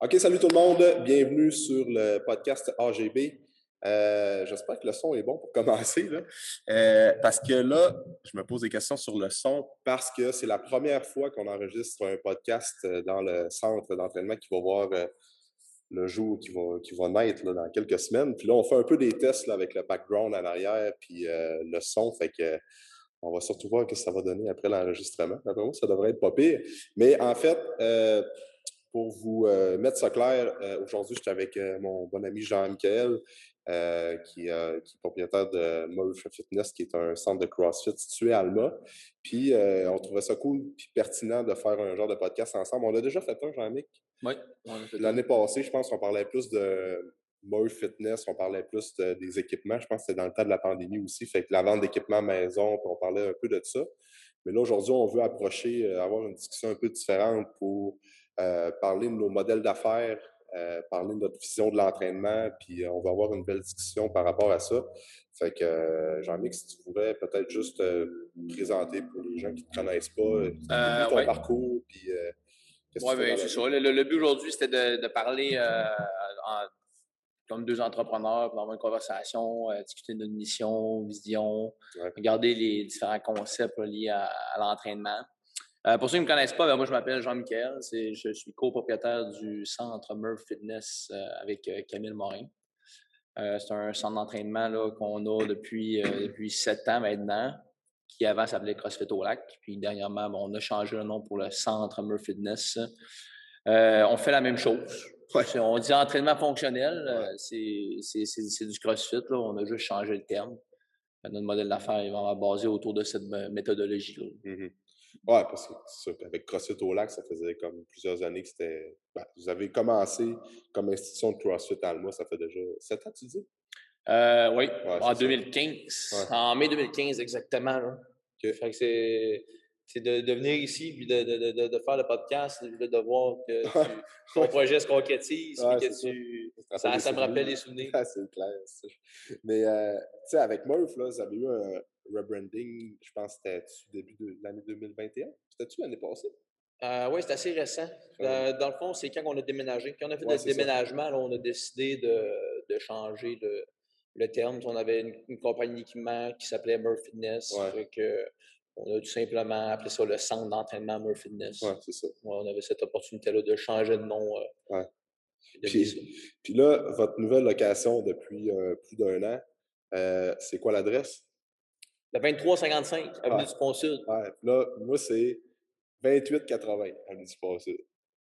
OK, salut tout le monde. Bienvenue sur le podcast AGB. Euh, J'espère que le son est bon pour commencer. Là. Euh, parce que là, je me pose des questions sur le son parce que c'est la première fois qu'on enregistre un podcast euh, dans le centre d'entraînement qui va voir le jour qui va, naître dans quelques semaines. Puis là, on fait un peu des tests avec le background en arrière puis le son. Fait que on va surtout voir ce que ça va donner après l'enregistrement. Après moi, ça devrait être pas pire. Mais en fait, pour vous euh, mettre ça clair, euh, aujourd'hui, j'étais avec euh, mon bon ami Jean-Michel, qui, qui est propriétaire de Murph Fitness, qui est un centre de CrossFit situé à Alma. Puis, on trouvait ça cool puis pertinent de faire un genre de podcast ensemble. On a déjà fait un, Jean-Mic. Oui, L'année passée, je pense qu'on parlait plus de Murph Fitness, on parlait plus de- des équipements. Je pense que c'était dans le temps de la pandémie aussi. Fait que la vente d'équipements maison, puis on parlait un peu de ça. Mais là, aujourd'hui, on veut approcher, avoir une discussion un peu différente pour euh, parler de nos modèles d'affaires, euh, parler de notre vision de l'entraînement, puis euh, on va avoir une belle discussion par rapport à ça. Fait que, euh, Jean-Mic, si tu voudrais peut-être juste présenter pour les gens qui ne te connaissent pas, ton ouais. parcours, puis qu'est-ce que Oui, bien, la c'est ça. Le, but aujourd'hui, c'était de, de parler euh, en- comme deux entrepreneurs, pour avoir une conversation, euh, discuter de notre mission, vision, Ouais. regarder les différents concepts liés à, à l'entraînement. Euh, pour ceux qui ne me connaissent pas, ben, moi, je m'appelle Jean-Michel. Je suis copropriétaire du centre Murph Fitness euh, avec euh, Camille Morin. C'est un centre d'entraînement qu'on a depuis, depuis sept ans maintenant, qui avant s'appelait CrossFit au Lac. Puis dernièrement, ben, on a changé le nom pour le centre Murph Fitness. On fait la même chose. On dit entraînement fonctionnel, c'est du CrossFit. Là. On a juste changé le terme. Notre modèle d'affaires est vraiment basé autour de cette méthodologie-là. Mhm. Ouais, parce que sûr qu'avec CrossFit au lac, ça faisait comme plusieurs années que c'était. ben, vous avez commencé comme institution de CrossFit à Alma, ça fait déjà sept ans, tu dis? Euh, oui, Ouais, en c'est ça. 2015. Ouais. En mai 2015, exactement. Là. Ok. Fait que c'est. C'est de, de venir ici puis de, de, de, de faire le podcast, de, de voir que tu- ton projet se concrétise, Ouais, puis que tu, Ça me rappelle les souvenirs. souvenirs. Ah, c'est clair. ça. Mais, euh, tu sais, avec Murph, là, vous avez eu un rebranding, je pense que c'était début de l'année 2021. C'était-tu l'année passée? Euh, oui, c'est assez récent. Ouais. Euh, dans le fond, c'est quand on a déménagé. Quand on a fait Ouais, le déménagement, là, on a décidé de, de changer le, le terme. On avait une, une compagnie d'équipement qui s'appelait Murph Fitness. Ouais. Fait que on a tout simplement appelé ça le centre d'entraînement Murph Fitness. Ouais, c'est ça. On avait cette opportunité-là de changer de nom. euh, Ouais. puis de dire Puis, puis là, votre nouvelle location depuis plus d'un an, c'est quoi l'adresse? Ça. Le 2355, Avenue Ouais. du. Ouais, là, moi, c'est 2880 Avenue du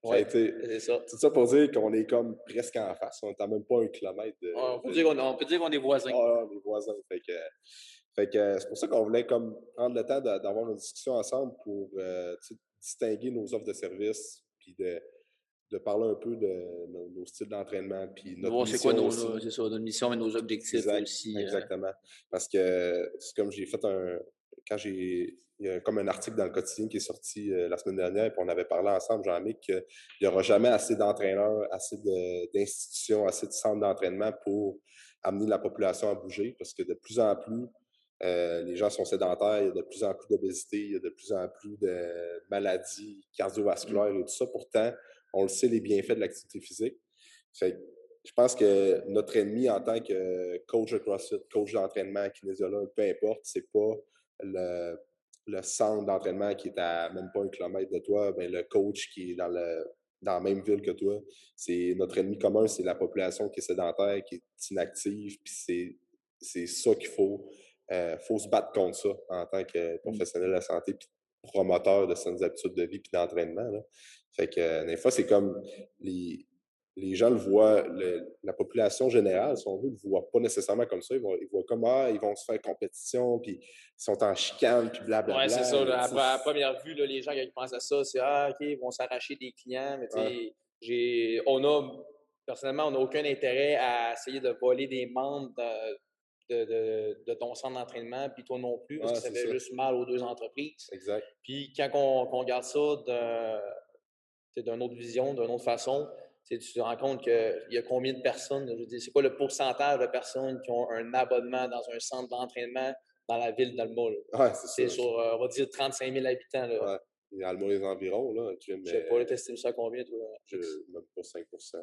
Ouais, été- c'est ça. Tout ça pour dire qu'on est comme presque en face. On n'est même pas un kilomètre de. On, peut de- dire qu'on, on peut dire qu'on est voisins. Ah, les voisins. Fait que, fait que c'est pour ça qu'on voulait comme prendre le temps d'avoir une discussion ensemble pour euh, distinguer nos offres de services, puis de, de parler un peu de nos, nos styles d'entraînement, puis notre voir c'est quoi nos, aussi. c'est ça, notre mission et nos objectifs Exact, aussi. euh, Exactement. Parce que c'est comme j'ai fait un. Quand j'ai. Il y a comme un article dans le quotidien qui est sorti euh, la semaine dernière, puis on avait parlé ensemble, Jean-Mic, qu'il n'y aura jamais assez d'entraîneurs, assez de- d'institutions, assez de centres d'entraînement pour amener la population à bouger. Parce que de plus en plus, euh, les gens sont sédentaires, il y a de plus en plus d'obésité, il y a de plus en plus de maladies cardiovasculaires et tout ça. Pourtant, on le sait, les bienfaits de l'activité physique. Fait que je pense que notre ennemi en tant que coach de CrossFit, coach d'entraînement, kinésiologue, peu importe, c'est pas le, le centre d'entraînement qui est à même pas un kilomètre de toi, ben le coach qui est dans, le, dans la même ville que toi. C'est notre ennemi commun, c'est la population qui est sédentaire, qui est inactive, puis c'est, c'est ça qu'il faut. euh, faut se battre contre ça en tant que professionnel de la santé, puis promoteur de saines habitudes de vie puis d'entraînement. là. Fait que euh, des fois, c'est comme les, les gens le voient, le- la population générale, si on veut, ne le voit pas nécessairement comme ça. Ils, vont, ils voient comme, ah, ils vont se faire compétition, puis ils sont en chicane, puis blablabla. Ouais, c'est ça. là, à, première vue, là, les gens, ils pensent à ça, c'est Ah, OK, ils vont s'arracher des clients. Mais tu sais, on a, personnellement, on n'a aucun intérêt à essayer de voler des membres de, de, de- de ton centre d'entraînement, puis toi non plus, parce que ça fait ça. juste mal aux deux entreprises. Exact. Puis quand on, qu'on regarde ça sais, d'une autre vision, d'une autre façon, tu tu te rends compte qu'il y a combien de personnes, je veux dire, c'est quoi le pourcentage de personnes qui ont un abonnement dans un centre d'entraînement dans la ville d'Alma? là? Ouais, c'est sur, euh, on va dire, 35 000 habitants. Là. Ouais. Et Alma les environs, là. Je sais pas, tester ça combien, toi? Je, même pas 5%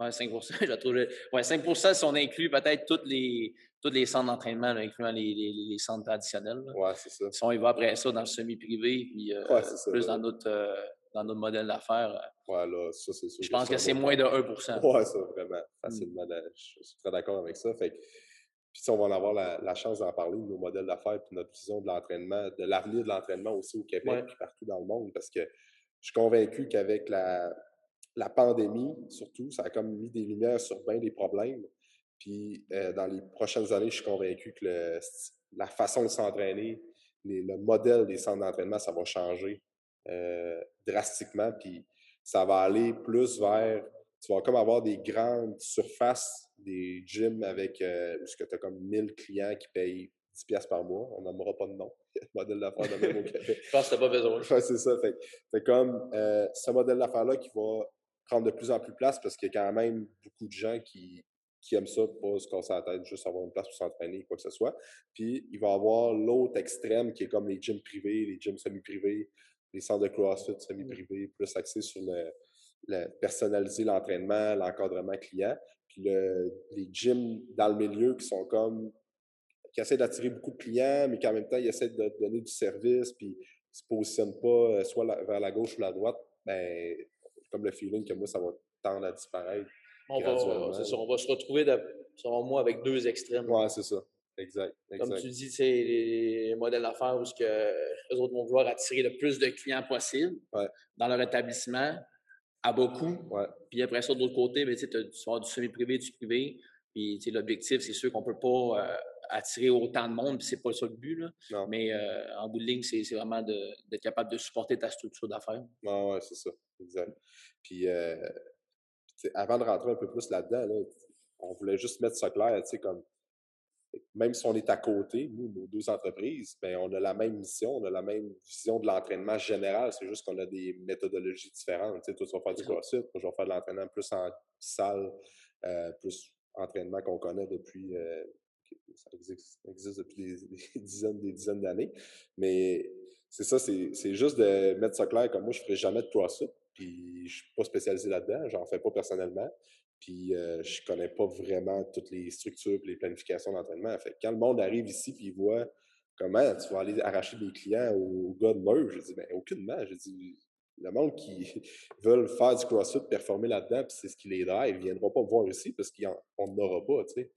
Ouais, 5 je trouve. Ouais, 5 si on inclut peut-être tous les, tous les centres d'entraînement, incluant les, les, les, centres traditionnels. Ouais, c'est ça. Si on y va après ça dans le semi-privé, puis euh, plus dans notre, euh, dans notre modèle d'affaires. Euh, ouais, là, ça, c'est sûr. Je pense que, c'est moins de 1 Ouais, ça, vraiment. Mmh. Facilement. Je suis très d'accord avec ça. Fait puis si on va en avoir la, chance d'en parler, de nos modèles d'affaires, puis notre vision de l'entraînement, de l'avenir de l'entraînement aussi au Québec, puis partout dans le monde, parce que je suis convaincu qu'avec la, la pandémie, surtout, ça a comme mis des lumières sur bien des problèmes. Puis euh, dans les prochaines années, je suis convaincu que la façon de s'entraîner, le modèle des centres d'entraînement, ça va changer drastiquement. Puis ça va aller plus vers. Tu vas comme avoir des grandes surfaces, des gyms avec. Euh, où tu as comme 1000 clients qui payent 10 pièces par mois. On n'en pas de nom. modèle d'affaires de même au Québec. Je pense que tu pas besoin. c'est ça. C'est comme ce modèle d'affaires-là qui va prendre de plus en plus place parce qu'il y a quand même beaucoup de gens qui, qui aiment ça, pas se casser la tête, juste avoir une place pour s'entraîner, quoi que ce soit. Puis, il va y avoir l'autre extrême qui est comme les gyms privés, les gyms semi-privés, les centres de CrossFit semi-privés, plus axés sur le, personnaliser l'entraînement, l'encadrement client. Puis, les gyms dans le milieu qui sont comme qui essaient d'attirer beaucoup de clients, mais qui en même temps, ils essaient de donner du service, puis ils se positionnent pas euh, soit vers la gauche ou la droite, ben comme le feeling que moi, ça va tendre à disparaître. On va, on va se retrouver, selon moi, avec deux extrêmes. Oui, c'est ça. Exact, Comme tu dis, c'est les modèles d'affaires où que les autres vont vouloir attirer le plus de clients possible dans leur établissement à beaucoup. Puis après ça, de l'autre côté, ben, tu vas du semi-privé, du privé. Puis l'objectif, c'est sûr qu'on ne peut pas euh, attirer autant de monde, puis c'est pas ça le but. Là. Mais euh, en bout de ligne, c'est vraiment d'être capable de supporter ta structure d'affaires. Oui, ouais, c'est ça. Exact. Puis euh, avant de rentrer un peu plus là-dedans, on voulait juste mettre ça clair, tu sais, comme même si on est à côté, nous, nos deux entreprises, ben, on a la même mission, on a la même vision de l'entraînement général. C'est juste qu'on a des méthodologies différentes. Tu sais, toi, tu vas faire du CrossFit, moi, je vais faire de l'entraînement plus en salle, euh, plus entraînement qu'on connaît depuis euh, ça existe, depuis des, dizaines des dizaines d'années. Mais c'est ça, c'est juste de mettre ça clair comme moi, je ne ferai jamais de CrossFit. Puis je ne suis pas spécialisé là-dedans, j'en fais pas personnellement. Puis euh, je connais pas vraiment toutes les structures et les planifications d'entraînement. Fait quand le monde arrive ici puis il voit comment tu vas aller arracher des clients au, gars de Merge, je dis, ben aucunement. Je dis, le monde qui veulent faire du CrossFit, performer là-dedans, puis c'est ce qui les drive, ils ne viendront pas me voir ici parce qu'on n'aura pas, tu sais.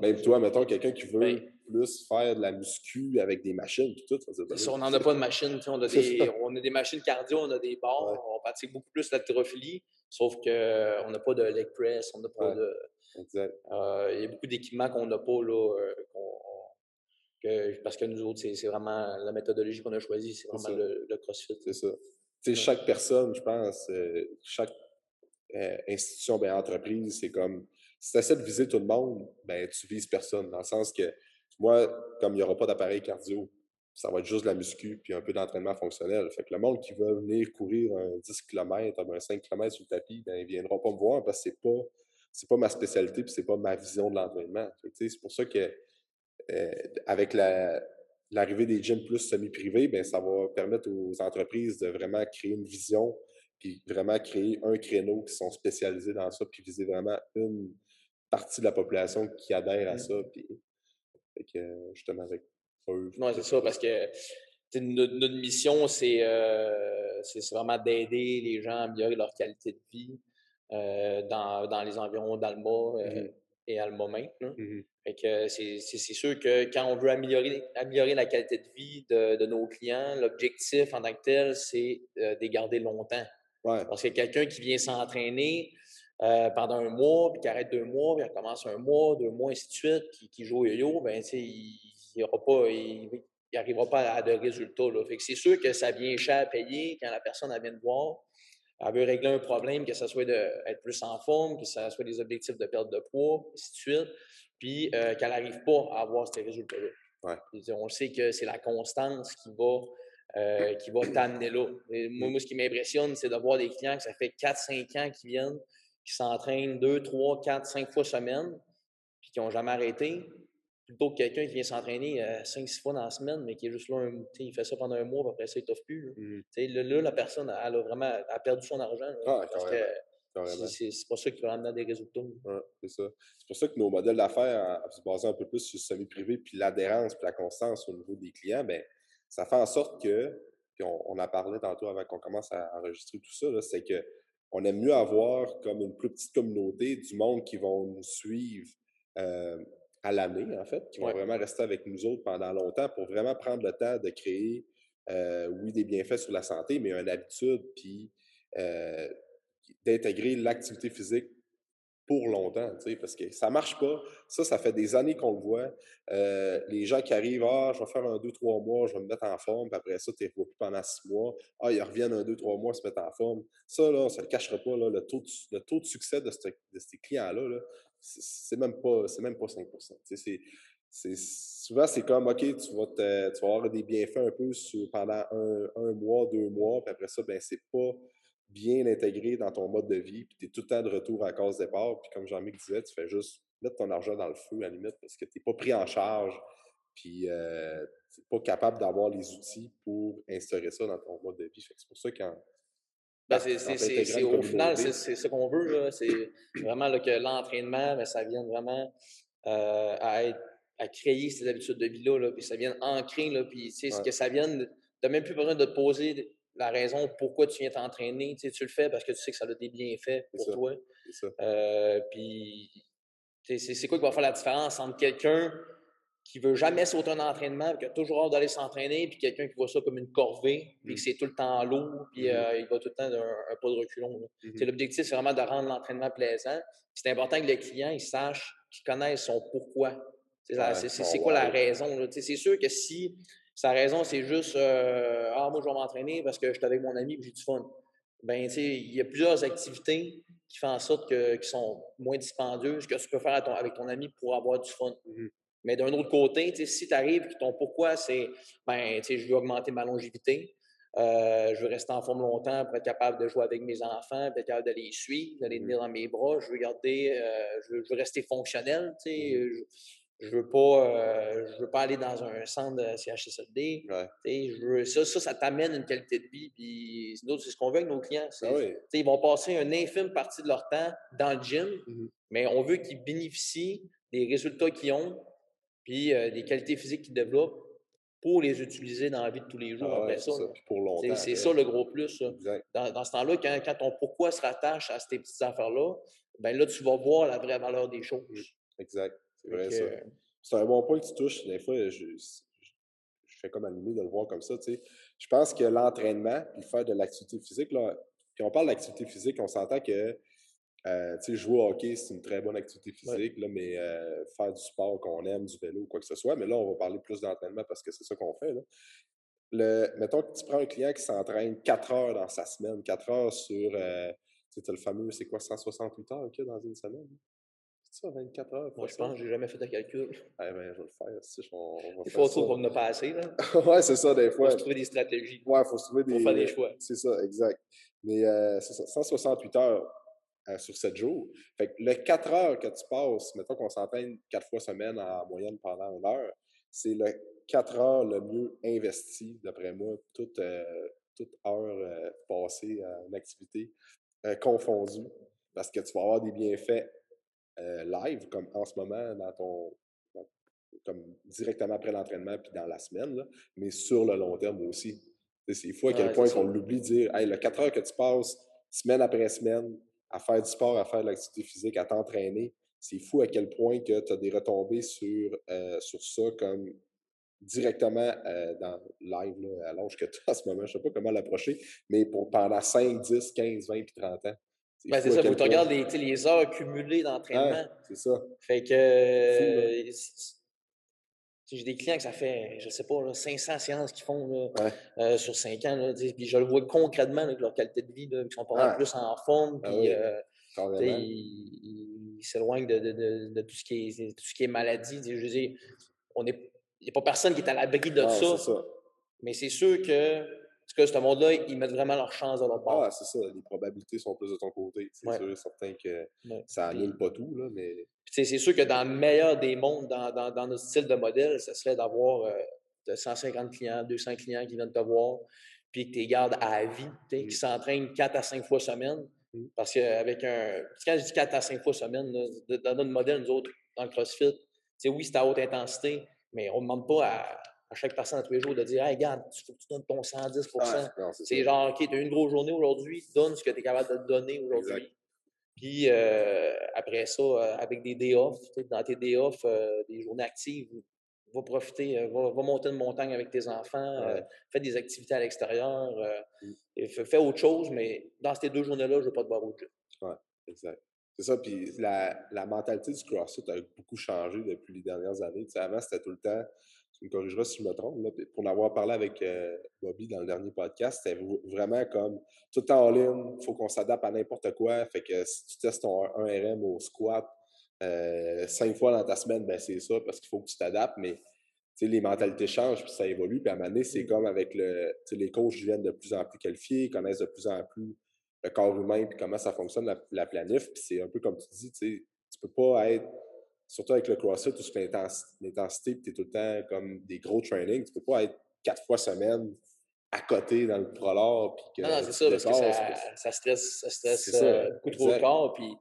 Même toi, mettons, quelqu'un qui veut ben plus faire de la muscu avec des machines, tout, ça, ben on n'en a pas de machines, on a, des, on a des machines cardio, on a des barres, on pratique beaucoup plus l'haltérophilie, sauf qu'on n'a pas de leg press, on n'a pas de... Exact. Euh, il y a beaucoup d'équipements qu'on n'a pas, là, euh, parce que nous autres, c'est vraiment la méthodologie qu'on a choisie, c'est vraiment le, le, CrossFit. C'est ça chaque personne, je pense, euh, chaque euh, institution, ben, entreprise, c'est comme si tu essaies de viser tout le monde, ben, tu vises personne. Dans le sens que moi, comme il n'y aura pas d'appareil cardio, ça va être juste de la muscu puis un peu d'entraînement fonctionnel. Fait que le monde qui veut venir courir un 10 km, un 5 km sur le tapis, ben, ils ne viendront pas me voir parce que c'est pas pas ma spécialité puis c'est pas ma vision de l'entraînement. C'est pour ça que euh, avec la, l'arrivée des gyms plus semi-privés, ben, ça va permettre aux entreprises de vraiment créer une vision, puis vraiment créer un créneau qui sont spécialisés dans ça, puis viser vraiment une partie de la population qui adhère à mmh. ça, puis justement avec eux. Non, c'est ça, parce que notre, mission, euh, c'est vraiment d'aider les gens à améliorer leur qualité de vie euh, dans, dans, les environs d'Alma euh, mmh et Alma même. Mmh c'est sûr que quand on veut améliorer, améliorer la qualité de vie de, nos clients, l'objectif en tant que tel, c'est euh, de les garder longtemps. Parce que quelqu'un qui vient s'entraîner euh, pendant un mois, puis qui arrête deux mois, puis il recommence un mois, deux mois, ainsi de suite, qui, joue au yo-yo, ben, il n'arrivera pas, à de résultats. c'est sûr que ça vient cher à payer quand la personne vient de voir. Elle veut régler un problème, que ce soit d'être plus en forme, que ce soit des objectifs de perte de poids, ainsi de suite puis euh, qu'elle n'arrive pas à avoir ces résultats-là. On sait que c'est la constance qui va, euh, qui va t'amener là. moi, ce qui m'impressionne, c'est de voir des clients que ça fait 4-5 ans qu'ils viennent, qui s'entraînent 2, 3, 4, 5 fois semaine, puis qui n'ont jamais arrêté. plutôt que quelqu'un qui vient s'entraîner 5-6 fois dans la semaine, mais qui est juste là, un, il fait ça pendant un mois, puis après ça, il t'offre plus. Là. Là, la personne, elle a vraiment a perdu son argent. ah, parce que c'est pas ça qui va amener des résultats. c'est ça. C'est pour ça que nos modèles d'affaires, se basant un peu plus sur le semi-privé, puis l'adhérence, puis la constance au niveau des clients, ben ça fait en sorte que, puis on, on en parlait tantôt avant qu'on commence à enregistrer tout ça, c'est que on aime mieux avoir comme une plus petite communauté du monde qui vont nous suivre euh, à l'année, en fait, qui vont vraiment rester avec nous autres pendant longtemps pour vraiment prendre le temps de créer, euh, oui, des bienfaits sur la santé, mais une habitude, puis euh, d'intégrer l'activité physique pour longtemps, parce que ça marche pas. Ça, ça fait des années qu'on le voit. Euh, les gens qui arrivent, ah, je vais faire un, deux, trois mois, je vais me mettre en forme, puis après ça, tu ne plus pendant six mois. Ah, ils reviennent un, deux, trois mois, se mettent en forme. Ça, là, ça ne le cachera pas, là, le, taux de, succès de, ces clients-là, -là, c'est même, pas, même pas 5 c'est, souvent, c'est comme, OK, tu vas, te, avoir des bienfaits un peu pendant un, un, mois, deux mois, puis après ça, ben c'est pas bien intégré dans ton mode de vie, puis tu es tout le temps de retour à cause départ. Puis comme Jean-Michel disait, tu fais juste mettre ton argent dans le feu à la limite parce que tu n'es pas pris en charge, puis euh, tu n'es pas capable d'avoir les outils pour instaurer ça dans ton mode de vie. C'est pour ça qu'en. Ben, c'est, au final, c'est ce qu'on veut. C'est vraiment que l'entraînement, ben, ça vient vraiment euh, à, être, à créer ces habitudes de vie-là, puis ça vient ancrer, là, puis ce que ça vient, tu n'as même plus besoin de te poser la raison pourquoi tu viens t'entraîner. Tu, tu le fais parce que tu sais que ça a des bienfaits pour toi. Euh, puis, c'est quoi qui va faire la différence entre quelqu'un qui veut jamais sauter un entraînement, qui a toujours hâte d'aller s'entraîner, puis quelqu'un qui voit ça comme une corvée, puis que mmh. c'est tout le temps lourd, puis mmh euh, il va tout le temps d'un un pas de reculon. Mmh l'objectif, c'est vraiment de rendre l'entraînement plaisant. C'est important que le client il sache, qu'il connaisse son pourquoi. C'est quoi la raison. C'est sûr que si sa raison, c'est juste euh, Ah, moi, je vais m'entraîner parce que je suis avec mon ami et j'ai du fun. Ben, tu sais, il y a plusieurs activités qui font en sorte que, qui sont moins dispendieuses que tu peux faire avec ton ami pour avoir du fun. Mmh Mais d'un autre côté, si tu arrives et ton pourquoi, c'est ben, je veux augmenter ma longévité, euh, je veux rester en forme longtemps pour être capable de jouer avec mes enfants, être capable de les suivre, de les mmh tenir dans mes bras. Je veux garder, euh, je, veux, rester fonctionnel. tu sais. Je veux pas euh, je veux pas aller dans un centre de CHSLD. Je veux, ça, ça, ça t'amène une qualité de vie. Puis c'est ce qu'on veut avec nos clients. Ah ils vont passer une infime partie de leur temps dans le gym, mmh mais on veut qu'ils bénéficient des résultats qu'ils ont, puis euh, des qualités physiques qu'ils développent pour les utiliser dans la vie de tous les jours ah après ça. C'est ça le gros plus. Dans, ce temps-là, quand, quand, ton pourquoi se rattache à ces petites affaires-là, ben là, tu vas voir la vraie valeur des choses. Exact. C'est vrai, ça. C'est un bon point que tu touches. Des fois, je, je fais comme animé de le voir comme ça. Tu sais. Je pense que l'entraînement, puis faire de l'activité physique, là, puis on parle d'activité physique, on s'entend que euh, jouer au hockey, c'est une très bonne activité physique, là, mais euh, faire du sport qu'on aime, du vélo, quoi que ce soit. Mais là, on va parler plus d'entraînement parce que c'est ça qu'on fait. Là. Le, mettons que tu prends un client qui s'entraîne 4 heures dans sa semaine, 4 heures sur, euh, tu le fameux, c'est quoi, 168 heures qu'il y a dans une semaine? Ça, 24 heures? Moi, je pense que j'ai jamais fait de calcul. Eh ben, je vais le faire. Si, on, on des fois, on n'a pas assez. Là. ouais, c'est ça, des fois. Il faut se trouver des stratégies. Ouais, il faut se trouver des. Pour faire des choix. C'est ça, exact. Mais euh, c'est ça, 168 heures euh, sur 7 jours. Fait que le 4 heures que tu passes, mettons qu'on s'entraîne 4 fois semaine en moyenne pendant une heure, c'est le 4 heures le mieux investi, d'après moi, toute, euh, toute heure passée en activité confondue, parce que tu vas avoir des bienfaits euh, live, comme en ce moment, dans ton, comme directement après l'entraînement puis dans la semaine, mais sur le long terme aussi. C'est fou à quel point on l'oublie de dire hey, le 4 heures que tu passes semaine après semaine à faire du sport, à faire de l'activité physique, à t'entraîner, c'est fou à quel point que tu as des retombées sur, euh, sur ça comme directement euh, dans live là, à l'âge que tu as en ce moment. Je ne sais pas comment l'approcher, mais pour pendant 5, 10, 15, 20 puis 30 ans. Ben, c'est ça, faut que tu regardes les, les, heures cumulées d'entraînement. c'est ça. Fait que. j'ai des clients que ça fait, je sais pas, 500 séances qu'ils font euh, sur 5 ans. Là, puis je le vois concrètement avec leur qualité de vie, là, qui sont pas mal plus en forme. Ah puis, euh, ils s'éloignent de, de, de, de, tout, ce qui est, tout ce qui est maladie. Je veux dire, il n'y a pas personne qui est à l'abri de ça. Mais c'est sûr que Parce que ce monde-là, ils mettent vraiment leur chance de leur part. Ah, c'est ça. Les probabilités sont plus de ton côté. C'est sûr et certain que ça annule pas tout, là, mais... c'est sûr que dans le meilleur des mondes, dans, dans, dans notre style de modèle, ce serait d'avoir euh, 150 clients, 200 clients qui viennent te voir, puis que tu les gardes à vie, qui mmh. s'entraînent 4 à 5 fois semaine. Mmh. Parce qu'avec un. Quand je dis 4 à 5 fois semaine, dans notre modèle, nous autres, dans le CrossFit, oui, c'est à haute intensité, mais on ne demande pas à, chaque personne à tous les jours de dire Hey, regarde, il faut que tu donnes ton 110% C'est genre, OK, tu as une grosse journée aujourd'hui, donne ce que tu es capable de donner aujourd'hui. Puis euh, après ça, euh, avec des day off, dans tes day off, euh, des journées actives, va profiter, va, monter une montagne avec tes enfants, fais des activités à l'extérieur, mmh. fais, autre chose, mais dans ces deux journées-là, je ne veux pas te voir autre chose. Oui, exact. C'est ça, puis la, la, mentalité du CrossFit a beaucoup changé depuis les dernières années. Tu sais, avant, c'était tout le temps, tu me corrigeras si je me trompe, là, pour l'avoir parlé avec euh, Bobby dans le dernier podcast, c'était vraiment comme tout en ligne, il faut qu'on s'adapte à n'importe quoi. Fait que si tu testes ton 1RM au squat euh, cinq fois dans ta semaine, ben c'est ça, parce qu'il faut que tu t'adaptes, mais les mentalités changent, puis ça évolue. Puis à un moment donné, c'est comme avec le. Les coachs viennent de plus en plus qualifiés, connaissent de plus en plus le corps humain puis comment ça fonctionne, la, planif. Puis c'est un peu comme tu dis, tu peux pas être, surtout avec le CrossFit où c'est l'intensité, tu es tout le temps comme des gros trainings, tu peux pas être quatre fois semaine à côté dans le prolore. Puis non, non c'est ça, parce que ça, ça, stresse, ça stresse euh, beaucoup trop le corps. Puis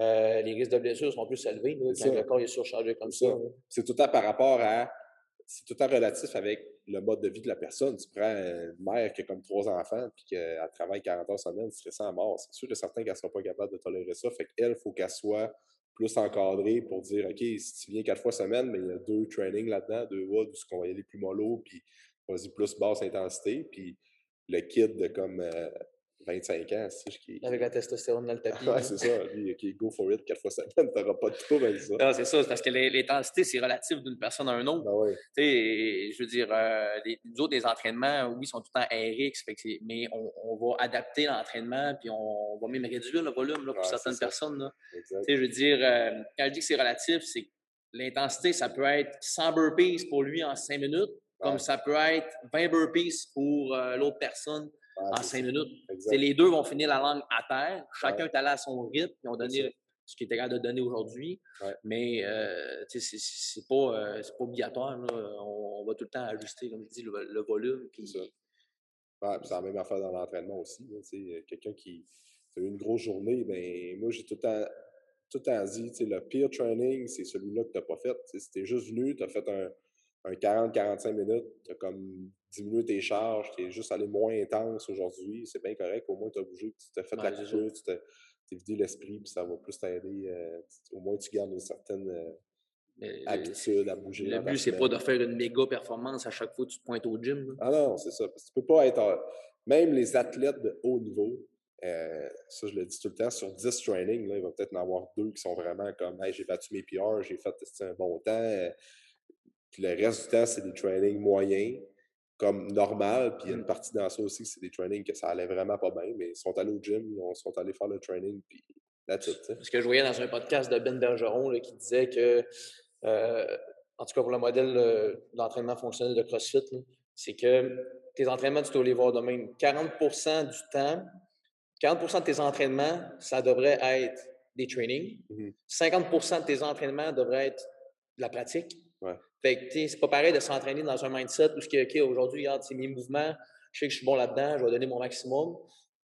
euh, les risques de blessures sont plus élevés quand le corps est surchargé comme ça. C'est tout le temps par rapport à c'est tout à relatif avec le mode de vie de la personne. Tu prends une mère qui a comme trois enfants puis qu'elle travaille 40 heures semaine, stressant à mort. C'est sûr que certains qu'elle ne sera pas capable de tolérer ça. Fait qu'elle, il faut qu'elle soit plus encadrée pour dire OK, si tu viens quatre fois semaine, mais il y a deux trainings là-dedans, deux WOD, où ce qu'on va y aller plus mollo, puis vas-y plus basse intensité. Puis le kit de comme euh, 25 ans, c'est qui. Avec la testostérone dans le tapis. ouais, c'est ça. Lui, OK, go for it, quatre fois semaine, t'auras pas de trouble avec ça. Non, c'est ça, c'est parce que l'intensité, c'est relatif d'une personne à un autre. Ben tu sais, je veux dire, euh, les, nous autres, les entraînements, oui, sont tout le temps RX, mais on, on, va adapter l'entraînement, puis on, va même réduire le volume là, pour certaines personnes. Tu sais, je veux dire, euh, quand je dis que c'est relatif, c'est que l'intensité, ça peut être 100 burpees pour lui en 5 minutes, comme ça peut être 20 burpees pour euh, l'autre personne en cinq minutes. Les deux vont finir la langue à terre. Chacun est allé à son rythme. Ils ont donné ce qu'il était capable de donner aujourd'hui. Mais euh, c'est pas, euh, pas obligatoire. On, va tout le temps ajuster, comme je dis, le, volume. Puis... C'est la même affaire dans l'entraînement aussi. Quelqu'un qui fait une grosse journée, ben, moi, j'ai tout le temps, tout le temps dit, le pire training, c'est celui-là que tu n'as pas fait. Si tu es juste venu, tu as fait un, un 40-45 minutes, tu as comme diminué tes charges, tu es juste allé moins intense aujourd'hui, c'est bien correct, au moins tu as bougé, tu t'es fait de la culture, tu t'es vidé l'esprit, puis ça va plus t'aider. Euh, au moins tu gardes une certaine euh, habitude à bouger. Le but, c'est pas de faire une méga performance à chaque fois que tu te pointes au gym. Ah non, c'est ça. Parce que tu peux pas être. Même les athlètes de haut niveau, euh, ça je le dis tout le temps, sur 10 trainings, là, il va peut-être en avoir deux qui sont vraiment comme hey, j'ai battu mes PR, j'ai fait un bon temps puis le reste du temps, c'est des trainings moyens, comme normal. Puis il y a une mmh. partie dans ça aussi, c'est des trainings que ça allait vraiment pas bien, mais ils sont allés au gym, ils sont allés faire le training, puis that's it. Ce que je voyais dans un podcast de Ben Bergeron là, qui disait que, euh, en tout cas pour le modèle d'entraînement fonctionnel de CrossFit, c'est que tes entraînements, tu dois les voir de même. 40% du temps, 40% de tes entraînements, ça devrait être des trainings. 50% mmh de tes entraînements devraient être de la pratique. Fait que, c'est pas pareil de s'entraîner dans un mindset où, OK, aujourd'hui, regarde, c'est mes mouvements, je sais que je suis bon là-dedans, je vais donner mon maximum.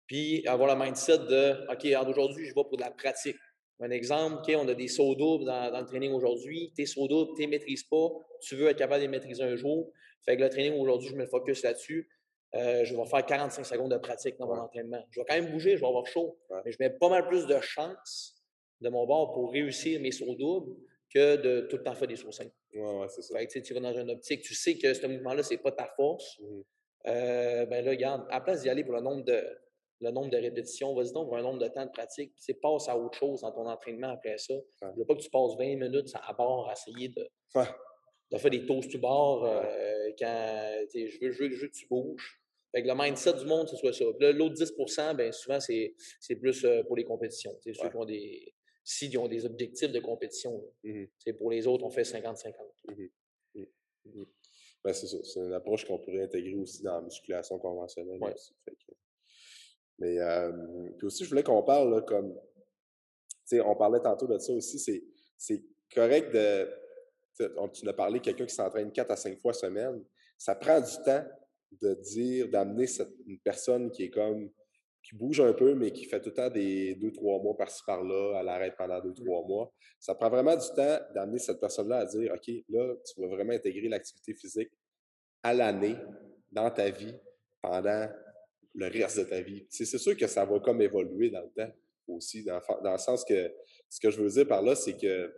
Puis avoir le mindset de, OK, regarde, aujourd'hui, je vais pour de la pratique. Un exemple, OK, on a des sauts doubles dans, le training aujourd'hui. Tes sauts doubles, tu ne maîtrises pas, tu veux être capable de les maîtriser un jour. Fait que le training aujourd'hui, je me focus là-dessus. Euh, je vais faire 45 secondes de pratique dans mon entraînement. Je vais quand même bouger, je vais avoir chaud. Mais je mets pas mal plus de chance de mon bord pour réussir mes sauts doubles que de tout le temps faire des sauts simples. Ouais, ouais, c'est ça. Fait que, tu vas dans une optique, tu sais que ce mouvement-là, c'est pas ta force. Mmh euh, ben là, regarde, à la place d'y aller pour le nombre de, le nombre de répétitions, vas-y donc pour un nombre de temps de pratique. C'est passe à autre chose dans ton entraînement après ça. Je veux pas que tu passes 20 minutes à bord à essayer de, de faire des toasts to bord euh, quand je veux, je, veux, je veux que tu bouges. Fait que le mindset du monde, ce soit ça. L'autre 10% ben, souvent, c'est plus euh, pour les compétitions. Ceux qui ont des, s'ils ont des objectifs de compétition. Mmh pour les autres, on fait 50-50. Mmh mmh Ben, c'est ça. C'est une approche qu'on pourrait intégrer aussi dans la musculation conventionnelle. Mais puis aussi, je voulais qu'on parle là, comme. Tu sais, on parlait tantôt de ça aussi. C'est correct de. Tu nous as parlé de quelqu'un qui s'entraîne 4 à 5 fois semaine. Ça prend du temps de dire, d'amener une personne qui est comme qui bouge un peu, mais qui fait tout le temps des deux, trois mois par-ci par-là, elle arrête pendant deux, trois mois. Ça prend vraiment du temps d'amener cette personne-là à dire OK, là, tu vas vraiment intégrer l'activité physique à l'année dans ta vie pendant le reste de ta vie. C'est sûr que ça va comme évoluer dans le temps aussi, dans, dans le sens que ce que je veux dire par là, c'est que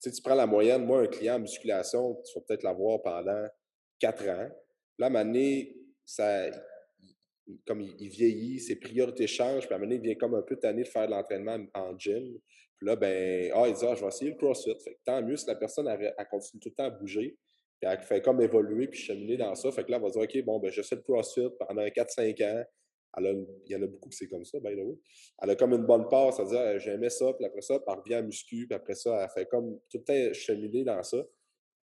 tu prends la moyenne, moi, un client en musculation, tu vas peut-être l'avoir pendant quatre ans. Là, à un ça, comme il, vieillit, ses priorités changent, puis à un moment il vient comme un peu tanné de faire de l'entraînement en gym. Puis là, ben, ah, il dit, ah, je vais essayer le CrossFit. Fait que tant mieux si la personne, elle, continue tout le temps à bouger, puis elle fait comme évoluer, puis cheminer dans ça. Fait que là, elle va dire, OK, bon, ben, j'essaie le CrossFit pendant 4-5 ans. il y en a beaucoup qui c'est comme ça, by the way. Elle a comme une bonne part, c'est-à-dire, euh, j'aimais ça, puis après ça, elle revient à muscu, puis après ça, elle fait comme tout le temps cheminer dans ça.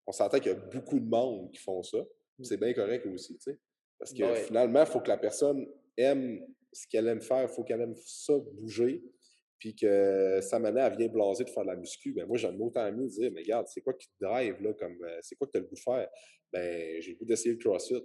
On s'entend qu'il y a beaucoup de monde qui font ça. Mmh. C'est bien correct aussi, tu sais. Parce que finalement, il faut que la personne aime ce qu'elle aime faire, il faut qu'elle aime ça bouger, puis que sa manière, elle vient blaser de faire de la muscu. Ben moi, j'aime autant mieux dire, mais regarde, c'est quoi qui te drive, là, comme, euh, c'est quoi que tu as le goût de faire? Ben, j'ai le goût d'essayer le CrossFit.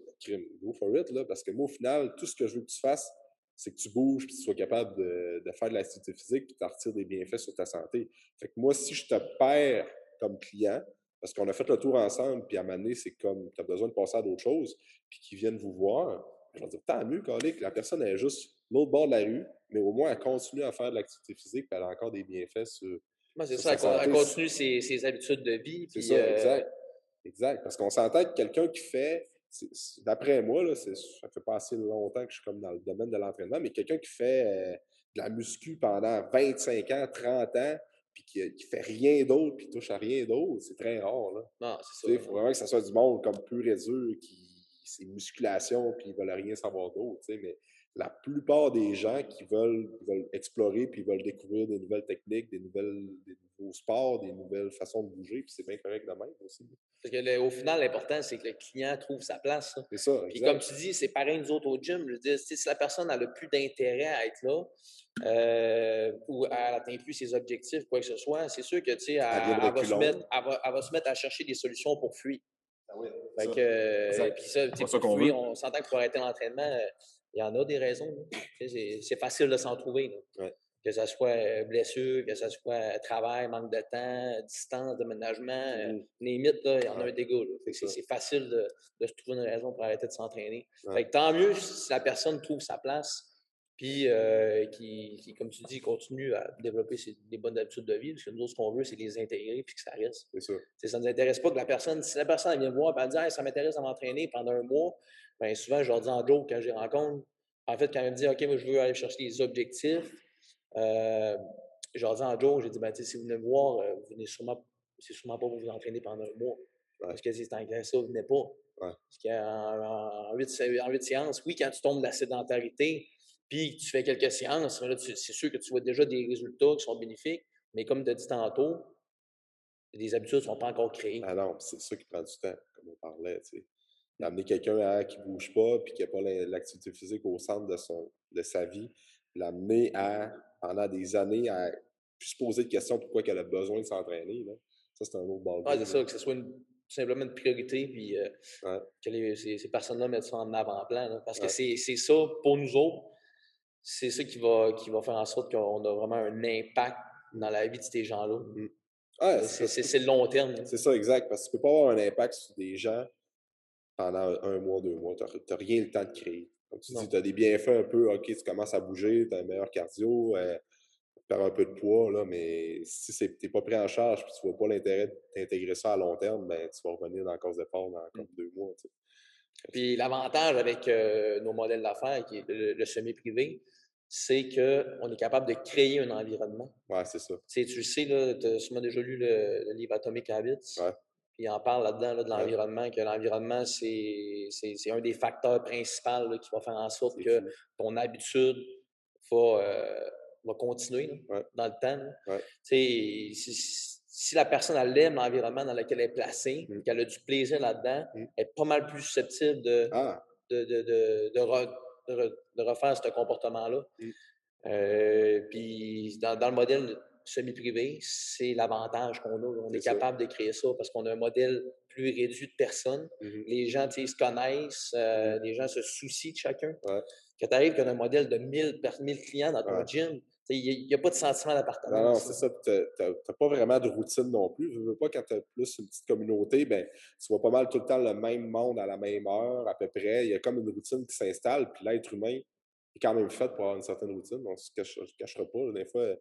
Go for it, là, parce que moi, au final, tout ce que je veux que tu fasses, c'est que tu bouges, puis que tu sois capable de, de faire de l'activité physique, puis de retires des bienfaits sur ta santé. Fait que moi, si je te perds comme client, parce qu'on a fait le tour ensemble, puis à un moment donné, c'est comme, tu as besoin de passer à d'autres choses, puis qu'ils viennent vous voir, je vais dire, tant mieux, que la personne est juste l'autre bord de la rue, mais au moins, elle continue à faire de l'activité physique, puis elle a encore des bienfaits sur. c'est ça, elle, continue ses, habitudes de vie. C'est ça, euh, exact. Exact. Parce qu'on s'entend que quelqu'un qui fait, d'après moi, là, ça fait pas assez longtemps que je suis comme dans le domaine de l'entraînement, mais quelqu'un qui fait euh, de la muscu pendant 25 ans, 30 ans, puis qui, ne fait rien d'autre, puis touche à rien d'autre, c'est très rare. Là. Non, c'est ça. Il faut vraiment que ça soit du monde comme pur et dur, qui c'est musculation, puis ils veulent rien savoir d'autre. Mais la plupart des gens qui veulent, veulent explorer, puis veulent découvrir des nouvelles techniques, des, nouvelles, des nouveaux sports, des nouvelles façons de bouger, puis c'est bien correct de même aussi. Parce que au final, l'important, c'est que le client trouve sa place. C'est ça. Puis comme tu dis, c'est pareil nous autres au gym. Je si la personne a le plus d'intérêt à être là, euh, ou elle n'atteint plus ses objectifs, quoi que ce soit, c'est sûr que, tu sais, elle, va se mettre, elle, va, se mettre à chercher des solutions pour fuir. Ah oui, fait que, euh, puis ça, ça pour fuir, on s'entend que pour arrêter l'entraînement, euh, il y en a des raisons. C'est facile de s'en trouver. Que ce soit blessure, que ce soit travail, manque de temps, distance, déménagement, mmh. les mythes, il y en a un dégât. C'est facile de, de, se trouver une raison pour arrêter de s'entraîner. Tant mieux si la personne trouve sa place puis euh, qui, comme tu dis, continue à développer des bonnes habitudes de vie. Parce que nous, ce qu'on veut, c'est les intégrer puis que ça reste. C'est ça. Ne nous intéresse pas que la personne, si la personne vient me voir et elle dit ça m'intéresse à m'entraîner pendant un mois, bien souvent, je leur dis en joke quand je les rencontre. En fait, quand elle me dit OK, moi, je veux aller chercher des objectifs, euh, leur dis en joke, j'ai dit ben, si vous venez me voir, euh, vous venez sûrement, c'est sûrement pas pour vous entraîner pendant un mois. Parce que si c'est en ça, vous venez pas. Parce qu'en 8 séances, oui, quand tu tombes de la sédentarité, puis tu fais quelques séances, c'est sûr que tu vois déjà des résultats qui sont bénéfiques, mais comme tu as dit tantôt, les habitudes ne sont pas encore créées. Ah non, c'est ça qui prend du temps, comme on parlait. D'amener quelqu'un qui ne bouge pas puis qui n'a pas l'activité physique au centre de, son, de sa vie, l'amener à, pendant des années, à plus poser de questions pourquoi elle a besoin de s'entraîner. Ça, c'est un autre ball. Ah, c'est ça, que ce soit simplement une priorité, puis euh, que ces, personnes-là mettent ça en avant-plan. Parce que c'est ça, pour nous autres, c'est ça qui va, qui va faire en sorte qu'on a vraiment un impact dans la vie de ces gens-là. Mmh. c'est le long terme. C'est ça, exact. Parce que tu ne peux pas avoir un impact sur des gens pendant un mois, deux mois. Tu n'as rien le temps de créer. Comme tu dis, tu as des bienfaits un peu, OK, tu commences à bouger, tu as un meilleur cardio, euh, tu perds un peu de poids, là, mais si tu n'es pas pris en charge et tu ne vois pas l'intérêt d'intégrer ça à long terme, ben, tu vas revenir dans la cause d'effort dans comme mmh. deux mois. Puis l'avantage avec euh, nos modèles d'affaires, qui est le, semi-privé, c'est qu'on est capable de créer un environnement. Oui, c'est ça. tu sais, tu as sûrement déjà lu le, livre Atomic Habits. Ouais. Il en parle là-dedans de l'environnement, que l'environnement, c'est un des facteurs principaux qui va faire en sorte que ton habitude va, euh, va continuer dans le temps. Ouais. Si, si la personne elle aime l'environnement dans lequel elle est placée, Mm. qu'elle a du plaisir là-dedans, Mm. elle est pas mal plus susceptible de, Ah, de, de, de, de re- de re- de refaire ce comportement-là. Mm. Euh, puis dans, dans le modèle semi-privé, c'est l'avantage qu'on a. On est, ça. capable de créer ça parce qu'on a un modèle plus réduit de personnes. mhm. Les gens se connaissent, euh, les gens se soucient de chacun. Ouais. Que tu arrives qu'on a un modèle de 1000, per- 1000 clients dans ton Ouais. gym, il n'y a, pas de sentiment Non, d'appartenance. non, c'est ça. Tu n'as pas vraiment de routine non plus. Je veux pas quand tu as plus une petite communauté, ben, tu vois pas mal tout le temps le même monde à la même heure, à peu près. Il y a comme une routine qui s'installe, puis l'être humain est quand même fait pour avoir une certaine routine. On ne se cache- se cachera pas. Des fois,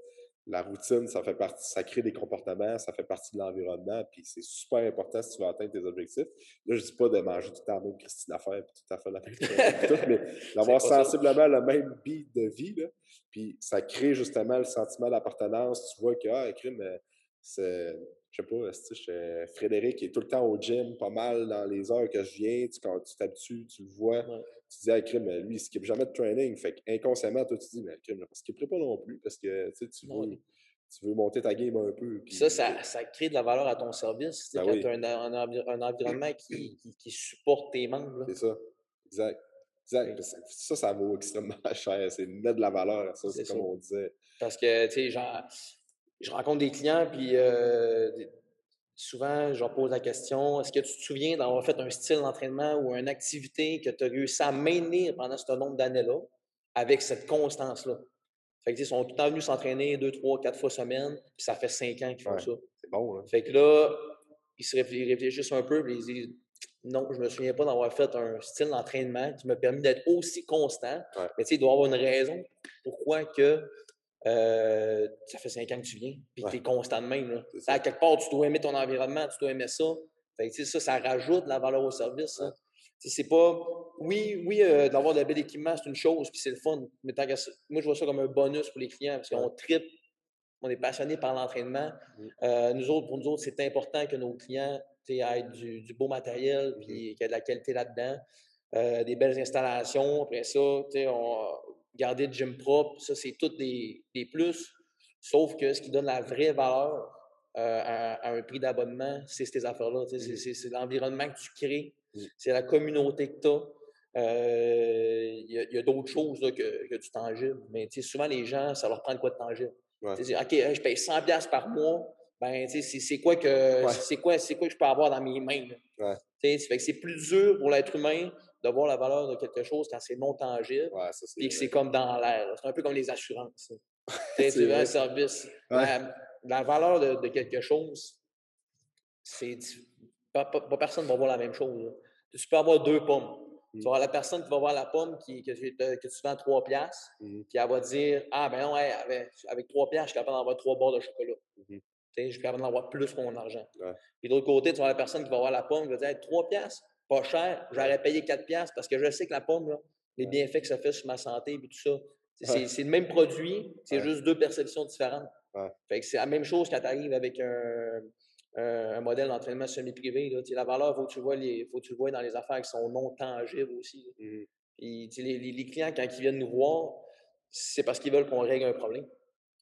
la routine, ça fait partie, ça crée des comportements, ça fait partie de l'environnement, puis c'est super important si tu veux atteindre tes objectifs. Là, je dis pas de manger tout le temps même Christine affaire, puis tout à fait la même chose, tout, mais d'avoir pas ça. sensiblement le même beat de vie, là. Puis ça crée justement le sentiment d'appartenance. Tu vois que, ah, crime, euh, c'est, je sais pas, je- Frédéric est tout le temps au gym, pas mal dans les heures que je viens. Tu, quand tu t'habitues, tu le vois. Ouais. Tu te dis, ah, crime, lui, il skip jamais de training. Fait inconsciemment, toi, tu dis, mais crime, je ne skipperai pas non plus parce que tu veux, tu veux monter ta game un peu. Puis ça, ça, ça crée de la valeur à ton service. Ben quand oui. tu as un, un envi- un environnement qui, qui, qui supporte tes membres. C'est ça. Exact. Exact. Ça, ça vaut extrêmement cher. C'est mettre de la valeur à ça, C'est c'est comme ça. on disait. Parce que, tu sais, genre, je rencontre des clients, puis euh, des- souvent, je leur pose la question est-ce que tu te souviens d'avoir fait un style d'entraînement ou une activité que tu as réussi à maintenir pendant ce nombre d'années-là avec cette constance-là? Fait que, ils sont tout le temps venus s'entraîner deux, trois, quatre fois semaine, puis ça fait cinq ans qu'ils font Ouais. ça. C'est bon, hein? Fait que là, ils se réfléchissent un peu, puis ils disent non, je me souviens pas d'avoir fait un style d'entraînement qui m'a permis d'être aussi constant. Ouais. Mais tu sais, il doit y avoir une raison pourquoi que euh, ça fait cinq ans que tu viens, puis que Ouais. tu es constant de même. Là. À quelque part, tu dois aimer ton environnement, tu dois aimer ça. Fait que, ça, ça rajoute de la valeur au service. Ouais. Sais, C'est pas. Oui, oui, euh, d'avoir de bel équipement, c'est une chose, puis c'est le fun. Mais tant ça- moi, je vois ça comme un bonus pour les clients, parce qu'on tripe, on est passionné par l'entraînement. Mm. Euh, nous autres, pour nous autres, c'est important que nos clients aient du, du beau matériel, Mhm. puis qu'il y ait de la qualité là-dedans. Euh, des belles installations. Après ça, on, garder le gym propre, ça, c'est tout des, des plus. Sauf que ce qui donne la vraie valeur euh, à, à un prix d'abonnement, c'est ces affaires-là. sais, c'est- l'environnement que tu crées, Mhm. c'est la communauté que tu as. Il y a, il y a d'autres choses là, que, que du tangible. Mais souvent, les gens, ça leur prend de quoi de tangible. Ouais. OK, je paye 100$ piastres par mois. Ben, tu sais, c'est- quoi, que, Ouais. c'est quoi, c'est quoi que je peux avoir dans mes mains? Ouais. Tu sais, c'est plus dur pour l'être humain de voir la valeur de quelque chose quand c'est non tangible puis que c'est comme dans l'air. C'est un peu comme les assurances. Tu veux un service. La, la valeur de, de quelque chose, c'est. Pas, pas- pas personne va voir la même chose. là. Tu peux avoir deux pommes. Tu Mm. vas avoir la personne qui va voir la pomme qui, que, tu, te- que tu vends 3 piastres, Mhm. puis elle va dire Ah, ben non, avec, avec 3 piastres, je suis capable d'avoir trois barres de chocolat. Sais, Je suis capable d'en avoir plus pour mon argent. Ouais. Puis de l'autre côté, tu vas avoir la personne qui va voir la pomme qui va dire 3 piastres, pas cher, j'aurais payé 4 piastres parce que je sais que la pomme, là, les bienfaits que ça fait sur ma santé et tout ça. C'est le même produit, c'est juste deux perceptions différentes. Fait que c'est la même chose quand tu arrives avec un, un- un modèle d'entraînement semi-privé. La valeur, il faut, que tu vois les- faut que tu le vois dans les affaires qui sont non tangibles aussi. Mhm. Puis, les- les clients, quand ils viennent nous voir, c'est parce qu'ils veulent qu'on règle un problème.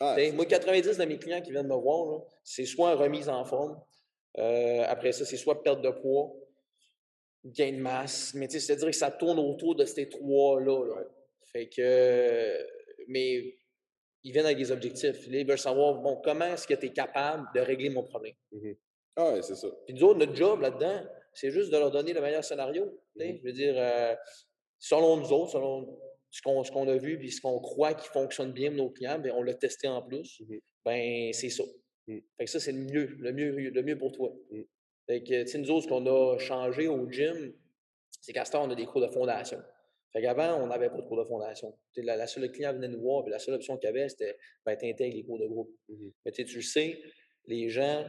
Ah, moi, ça. 90 de mes clients qui viennent me voir, c'est soit remise en forme, euh, après ça, c'est soit perte de poids, gain de masse. Mais tu sais, c'est-à-dire que ça tourne autour de ces trois-là. là. Fait que, mais ils viennent avec des objectifs. Ils veulent savoir, bon, comment est-ce que tu es capable de régler mon problème? Mhm. Ah, ouais, c'est ça. Puis nous autres, notre job là-dedans, c'est juste de leur donner le meilleur scénario. Mhm. Je veux dire, euh, selon nous autres, selon ce qu'on a vu puis ce qu'on croit qui fonctionne bien pour nos clients, bien, on l'a testé en plus. Mhm. Ben, c'est ça. Mhm. Fait que ça, c'est le mieux, le mieux, le mieux pour toi. Mhm. Fait que, nous autres, ce qu'on a changé au gym, c'est qu'à ce temps, on a des cours de fondation. Fait qu'avant, on n'avait pas de cours de fondation. La, la seule client venait nous voir, puis la seule option qu'il y avait, c'était ben, t'intègres les cours de groupe. Mais tu sais, tu le sais, les gens,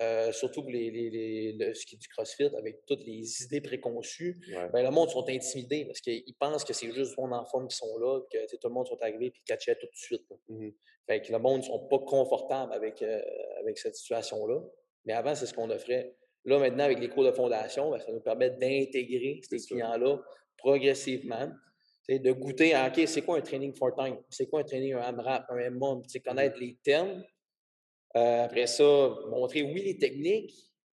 euh, surtout pour les, les- les- le- ce qui est du CrossFit, avec toutes les idées préconçues, Ouais. ben, le monde sont intimidés parce qu'ils pensent que c'est juste du monde en forme qui sont là, que tout le monde sont arrivés et catchaient tout de suite. Mhm. Fait que le monde ne sont pas confortables avec, euh, avec cette situation-là. Mais avant, c'est ce qu'on offrait. Là, maintenant, avec les cours de fondation, ben, ça nous permet d'intégrer ces clients-là progressivement. De goûter à, OK, c'est quoi un training for time? C'est quoi un training, un AMRAP, un? Tu sais, Connaître les termes, Euh, après ça, montrer, oui, les techniques,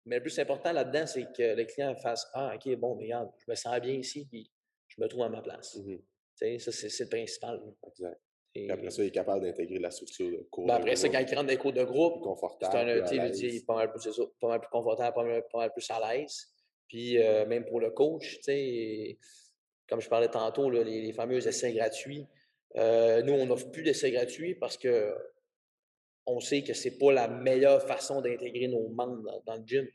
mais le plus important là-dedans, c'est que le client fasse Ah, OK, bon, mais regarde, je me sens bien ici, puis je me trouve à ma place. Tu sais, Ça, c'est le principal. Exact. Et- Puis après ça, il est capable d'intégrer la structure de cours. ben, de après ça, groupe, quand il rentre dans les cours de groupe, c'est un, il est pas mal plus, c'est ça, pas mal plus confortable, pas mal, pas mal plus à l'aise. Puis euh, même pour le coach, tu sais, comme je parlais tantôt, là, les, les fameux essais gratuits. euh, nous, on n'offre plus d'essais gratuits parce que on sait que c'est pas la meilleure façon d'intégrer nos membres dans, dans le gym.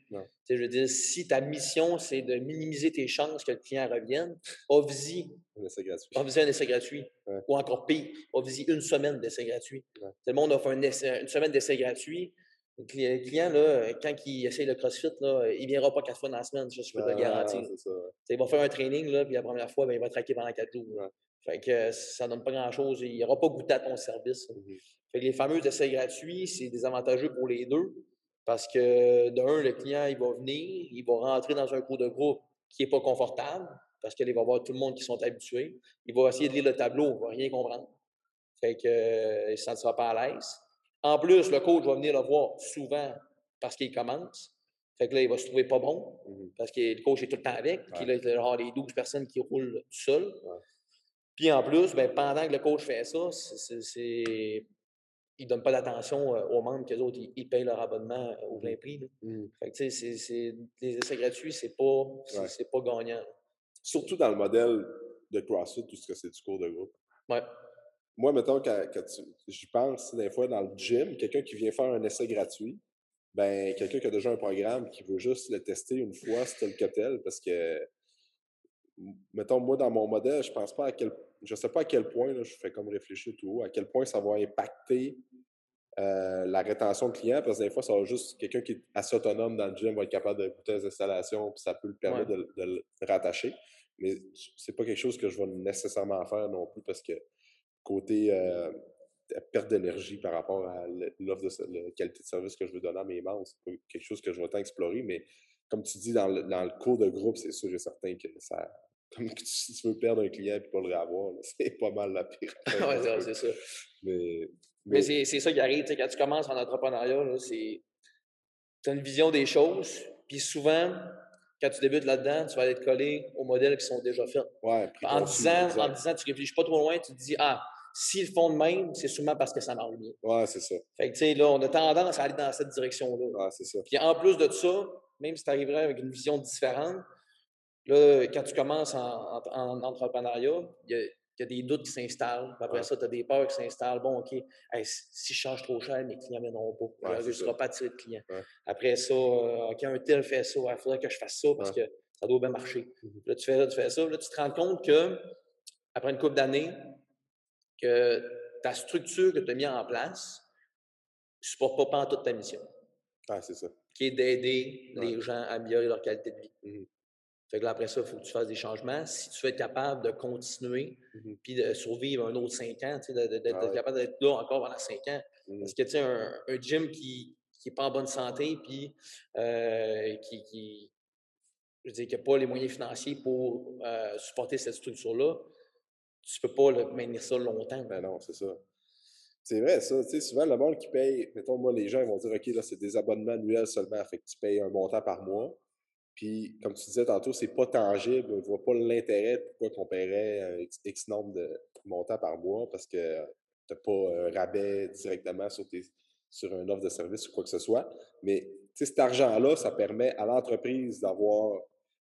Je veux dire, si ta mission, c'est de minimiser tes chances que le client revienne, offre-y Un essai gratuit. un essai gratuit. Ouais. Ou encore pire, offre une semaine d'essai gratuit. Ouais. Tout le monde offre un essai- une semaine d'essai gratuit. Le cli- le client, là, quand il essaye le CrossFit, là, il ne viendra pas quatre fois dans la semaine, ça, je peux te le garantir. ça. Il va faire un training, là, puis la première fois, ben, il va traquer pendant quatre jours. Ouais. Fait que euh, ça ne donne pas grand-chose. Il n'aura pas goûté à ton service. Fait que les fameux essais gratuits, c'est désavantageux pour les deux. Parce que, d'un, le client, il va venir, il va rentrer dans un cours de groupe qui n'est pas confortable, parce qu'il va voir tout le monde qui sont habitués. Il va essayer de lire le tableau, il ne va rien comprendre. Fait que, euh, il ne se sentira pas à l'aise. En plus, le coach va venir le voir souvent parce qu'il commence. Fait que là, il va se trouver pas bon, Mhm. parce que le coach est tout le temps avec. Puis là, il va y avoir les 12 personnes qui roulent tout. Ouais. Puis en plus, ben, pendant que le coach fait ça, c'est- ils ne donnent pas d'attention euh, aux membres qu'eux autres, ils, ils payent leur abonnement euh, au plein prix. Fait que, c'est- les essais gratuits, c'est pas, c'est Ouais. c'est pas gagnant. Surtout dans le modèle de CrossFit, tout ce que c'est du cours de groupe. Ouais. Moi, mettons, quand, j'y pense, des fois, dans le gym, quelqu'un qui vient faire un essai gratuit, ben, quelqu'un qui a déjà un programme qui veut juste le tester une fois, c'est tel que tel, parce que, mettons, moi, dans mon modèle, je pense pas à quel, je sais pas à quel point, là, je fais comme réfléchir tout haut, à quel point ça va impacter euh, la rétention de clients, parce que des fois, ça va juste, quelqu'un qui est assez autonome dans le gym va être capable de goûter les installations, puis ça peut le permettre de, de le rattacher. Mais c'est pas quelque chose que je vais nécessairement faire non plus, parce que côté euh, perte d'énergie par rapport à l'offre de la qualité de service que je veux donner à mes membres, c'est pas quelque chose que je vais tant explorer, mais comme tu dis, dans le, dans le cours de groupe, c'est sûr et certain que ça. Comme si tu veux perdre un client et pas le réavoir, c'est pas mal la pire. qu'on c'est- ça. mais, Mais c'est c'est ça qui arrive, tu sais, quand tu commences en entrepreneuriat, tu as une vision des choses, puis souvent, quand tu débutes là-dedans, tu vas être collé aux modèles qui sont déjà faits. ouais, En disant, en disant, tu réfléchis pas trop loin, tu te dis, ah, s'ils le font de même, c'est sûrement parce que ça marche bien. Ouais, c'est ça. Fait que, tu sais, là, on a tendance à aller dans cette direction-là. Ouais, c'est ça. Puis en plus de ça, même si tu arriverais avec une vision différente, là, quand tu commences en, en- en entrepreneuriat, il y a, il y a des doutes qui s'installent. Après Ouais. ça, tu as des peurs qui s'installent. Bon, OK, hey, si je change trop cher, mes clients ne viendront pas. Ouais, je ne serai pas attiré de clients. Ouais. Après ça, euh, OK, un tel fait ça, il faudrait que je fasse ça parce que ça doit bien marcher. Mhm. Là, tu fais ça, tu fais ça. Là, tu te rends compte que, après une couple d'années, que ta structure que tu as mis en place ne supporte pas toute ta mission Ouais, c'est ça. qui est d'aider les gens à améliorer leur qualité de vie. Mhm. Fait que là, après ça, il faut que tu fasses des changements. Si tu veux être capable de continuer Mhm. puis de survivre un autre cinq ans, d'être Ah ouais. capable d'être là encore pendant cinq ans. Mhm. Parce que, tu sais, un, un gym qui n'est pas en bonne santé puis euh, qui, qui, je veux dire, qui n'a pas les moyens financiers pour euh, supporter cette structure-là, tu ne peux pas le maintenir ça longtemps. Ben non, c'est ça. C'est vrai, ça. Tu sais, souvent, le monde qui paye, mettons, moi, les gens ils vont dire, OK, là, c'est des abonnements annuels seulement. Fait que tu payes un montant par mois. Puis, comme tu disais tantôt, c'est pas tangible. On ne voit pas l'intérêt pourquoi on paierait X, X nombre de montants par mois parce que tu n'as pas un rabais directement sur, tes, sur une offre de service ou quoi que ce soit. Mais, cet argent-là, ça permet à l'entreprise d'avoir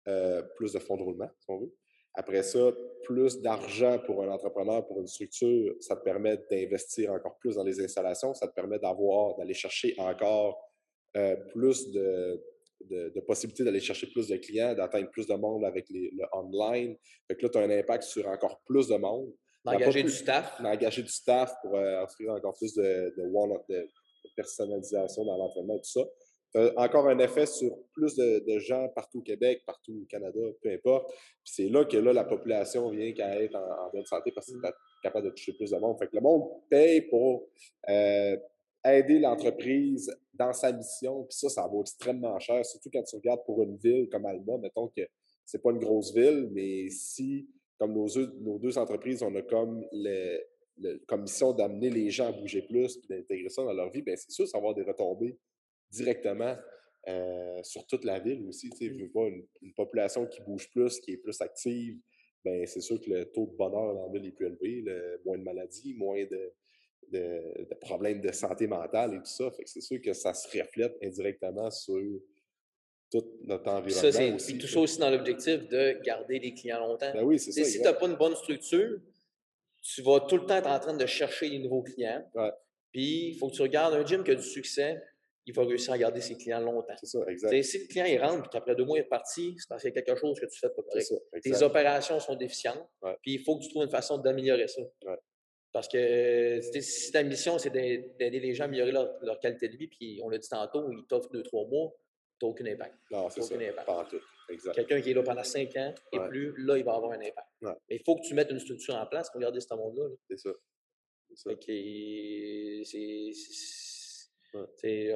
euh, plus de fonds de roulement, si on veut. Après ça, plus d'argent pour un entrepreneur, pour une structure, ça te permet d'investir encore plus dans les installations, ça te permet d'avoir, d'aller chercher encore euh, plus de, de, de possibilités d'aller chercher plus de clients, d'atteindre plus de monde avec les, le online. Fait que là, tu as un impact sur encore plus de monde. D'engager du staff. D'engager du staff pour euh, offrir encore plus de, de, one- de- de personnalisation dans l'entraînement et tout ça. Tu as encore un effet sur plus de, de gens partout au Québec, partout au Canada, peu importe. Puis c'est là que là, la population vient qu'à être en, en bonne santé parce que tu es capable de toucher plus de monde. Fait que le monde paye pour euh, aider l'entreprise dans sa mission. Puis ça, ça vaut extrêmement cher, surtout quand tu regardes pour une ville comme Alma. Mettons que c'est pas une grosse ville, mais si, comme nos deux, nos deux entreprises, on a comme le- comme mission d'amener les gens à bouger plus et d'intégrer ça dans leur vie, bien, c'est sûr, ça va avoir des retombées directement euh, sur toute la ville aussi. Tu sais, pas une, population qui bouge plus, qui est plus active, ben c'est sûr que le taux de bonheur dans la ville est plus élevé, le, moins de maladies, moins de, de, problèmes de santé mentale et tout ça. Fait que c'est sûr que ça se reflète indirectement sur tout notre environnement. Ça, aussi, puis tout ça aussi dans l'objectif de garder les clients longtemps. Ben oui, c'est ça. Si tu n'as pas une bonne structure, tu vas tout le temps être en train de chercher des nouveaux clients. Puis il faut que tu regardes un gym qui a du succès, il va réussir à garder ses clients longtemps. C'est ça, exact. si le client il rentre et qu'après deux mois il est parti, c'est parce qu'il y a quelque chose que tu fais pas correct. Tes opérations sont déficientes, puis il faut que tu trouves une façon d'améliorer ça. Parce que si ta mission, c'est d'aider les gens à améliorer leur, qualité de vie, puis on l'a dit tantôt, ils t'offrent deux, trois mois, tu n'as aucun impact. Non, c'est ça. Pas tout. Quelqu'un qui est là pendant cinq ans et plus, là, il va avoir un impact. Mais il faut que tu mettes une structure en place pour garder ce monde-là. C'est ça. C'est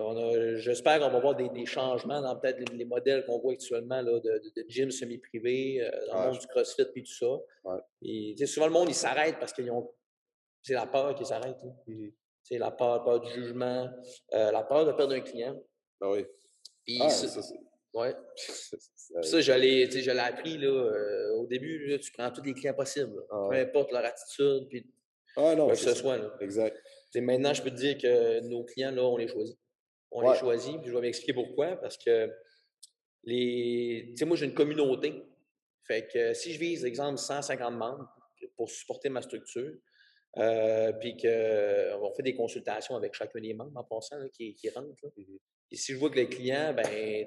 J'espère qu'on va voir des, changements dans peut-être les, modèles qu'on voit actuellement là, de, de, gym semi-privé, euh, dans le monde du CrossFit et tout ça. Et, souvent, le monde, il s'arrête parce qu'ils ont c'est la peur qui s'arrête. Mmh c'est la peur, peur du jugement, euh, la peur de perdre un client. Ah oui. ah, ça, ça, ouais. ça, je l'ai appris là, euh, au début. Là, tu prends tous les clients possibles. Ah peu importe leur attitude. Puis, ah non, que ce soit. Là. Exact. maintenant, je peux te dire que nos clients, là, on les choisit. On les choisit. Puis je vais m'expliquer pourquoi. Parce que les. Tu sais, moi, j'ai une communauté. Fait que si je vise, exemple, 150 membres pour supporter ma structure, euh, puis qu'on euh, fait des consultations avec chacun des membres en passant qui, qui rentrent. Mmh Et si je vois que le client, ben, il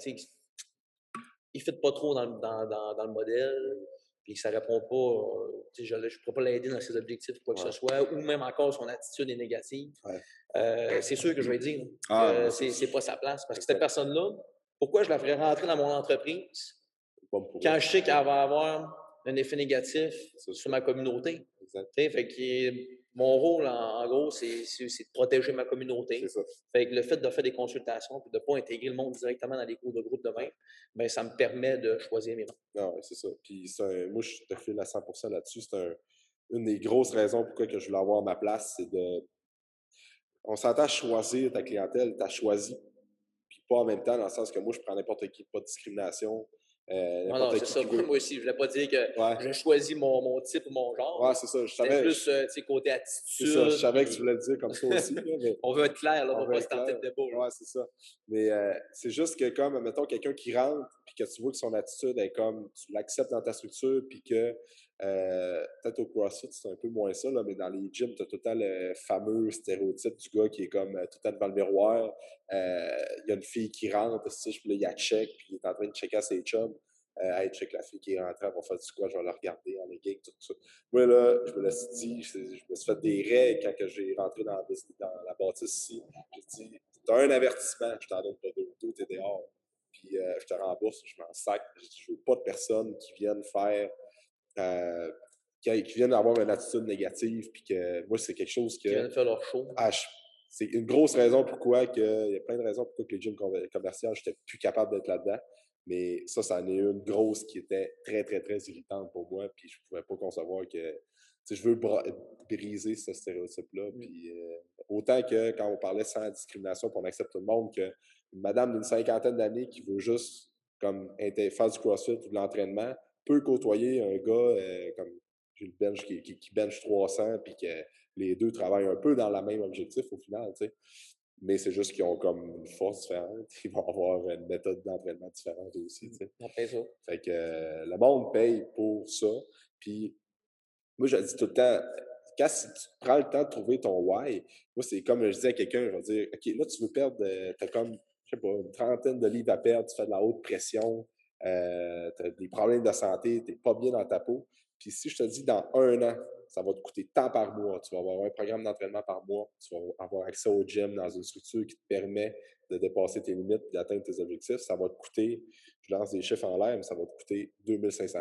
ne fit pas trop dans, dans, dans, le modèle, puis ça ne répond pas, euh, je ne pourrais pas l'aider dans ses objectifs ou quoi que ce soit, ou même encore son attitude est négative, c'est sûr que je vais dire ah, que c'est pas sa place. Parce que cette personne-là, pourquoi je la ferais rentrer dans mon entreprise quand je sais qu'elle va avoir un effet négatif sur ma communauté? Fait que mon rôle, en, gros, c'est de protéger ma communauté. Fait que le fait de faire des consultations et de ne pas intégrer le monde directement dans les cours de groupe demain, ben, ça me permet de choisir mes membres. Non, c'est ça. Puis moi, je te file à 100% là-dessus. C'est une des grosses raisons pourquoi que je voulais avoir ma place, c'est de. On s'entend choisir ta clientèle, tu as choisi. Puis pas en même temps, dans le sens que moi, je prends n'importe qui, pas de discrimination. Euh, non, non, c'est ça. Moi aussi, je ne voulais pas dire que j'ai choisi mon, mon, type ou mon genre. Ouais, c'est ça. Je savais. plus euh, côté attitude. C'est ça. Je savais que tu voulais le dire comme ça aussi. on veut être clair, là, on ne va pas se tenter de débat. Ouais, c'est ça. Mais euh, c'est juste que, comme, mettons, quelqu'un qui rentre, puis que tu vois que son attitude est comme, tu l'acceptes dans ta structure, puis que euh, peut-être au CrossFit, c'est un peu moins ça, là, mais dans les gyms, tu as tout le fameux stéréotype du gars qui est comme tout le temps devant le miroir. Il y a une fille qui rentre, puis là, il y a check, puis il est en train de checker ses chums. Euh, hey, check la fille qui est rentrée, elle va faire du quoi, je vais la regarder en legging, tout ça. Moi, là, je me suis dit, je, me suis fait des règles quand j'ai rentré dans, la bâtisse ici. J'ai dit, t'as un avertissement, je t'en donne pas deux, deux, t'es dehors. Puis euh, je te rembourse, je m'en sac. Je veux pas de personnes qui viennent faire, euh, qui, viennent avoir une attitude négative, puis que moi, c'est quelque chose que. Qui viennent faire leur show. Ah, c'est une grosse raison pourquoi que, il y a plein de raisons pourquoi que les gyms commerciaux, j'étais plus capable d'être là-dedans. Mais ça, ça en est une grosse qui était très, très, très irritante pour moi. Puis je ne pouvais pas concevoir que. Je veux briser ce stéréotype-là. Mmh. Puis euh, autant que quand on parlait sans discrimination, puis on accepte tout le monde, qu'une madame d'une cinquantaine d'années qui veut juste comme faire du crossfit ou de l'entraînement peut côtoyer un gars euh, comme Jules Bench qui, qui, bench 300 puis que les deux travaillent un peu dans le même objectif au final. sais mais c'est juste qu'ils ont comme une force différente. Ils vont avoir une méthode d'entraînement différente aussi. Tu sais. ça. Fait que euh, le monde paye pour ça. Puis moi, je dis tout le temps, quand tu prends le temps de trouver ton why, moi, c'est comme je disais à quelqu'un, je vais dire, OK, là, tu veux perdre, euh, tu as comme, je sais pas, une trentaine de livres à perdre, tu fais de la haute pression, euh, tu as des problèmes de santé, tu n'es pas bien dans ta peau. Puis si je te dis dans un an, ça va te coûter tant par mois. Tu vas avoir un programme d'entraînement par mois. Tu vas avoir accès au gym dans une structure qui te permet de dépasser tes limites et d'atteindre tes objectifs. Ça va te coûter, je lance des chiffres en l'air, mais ça va te coûter 2500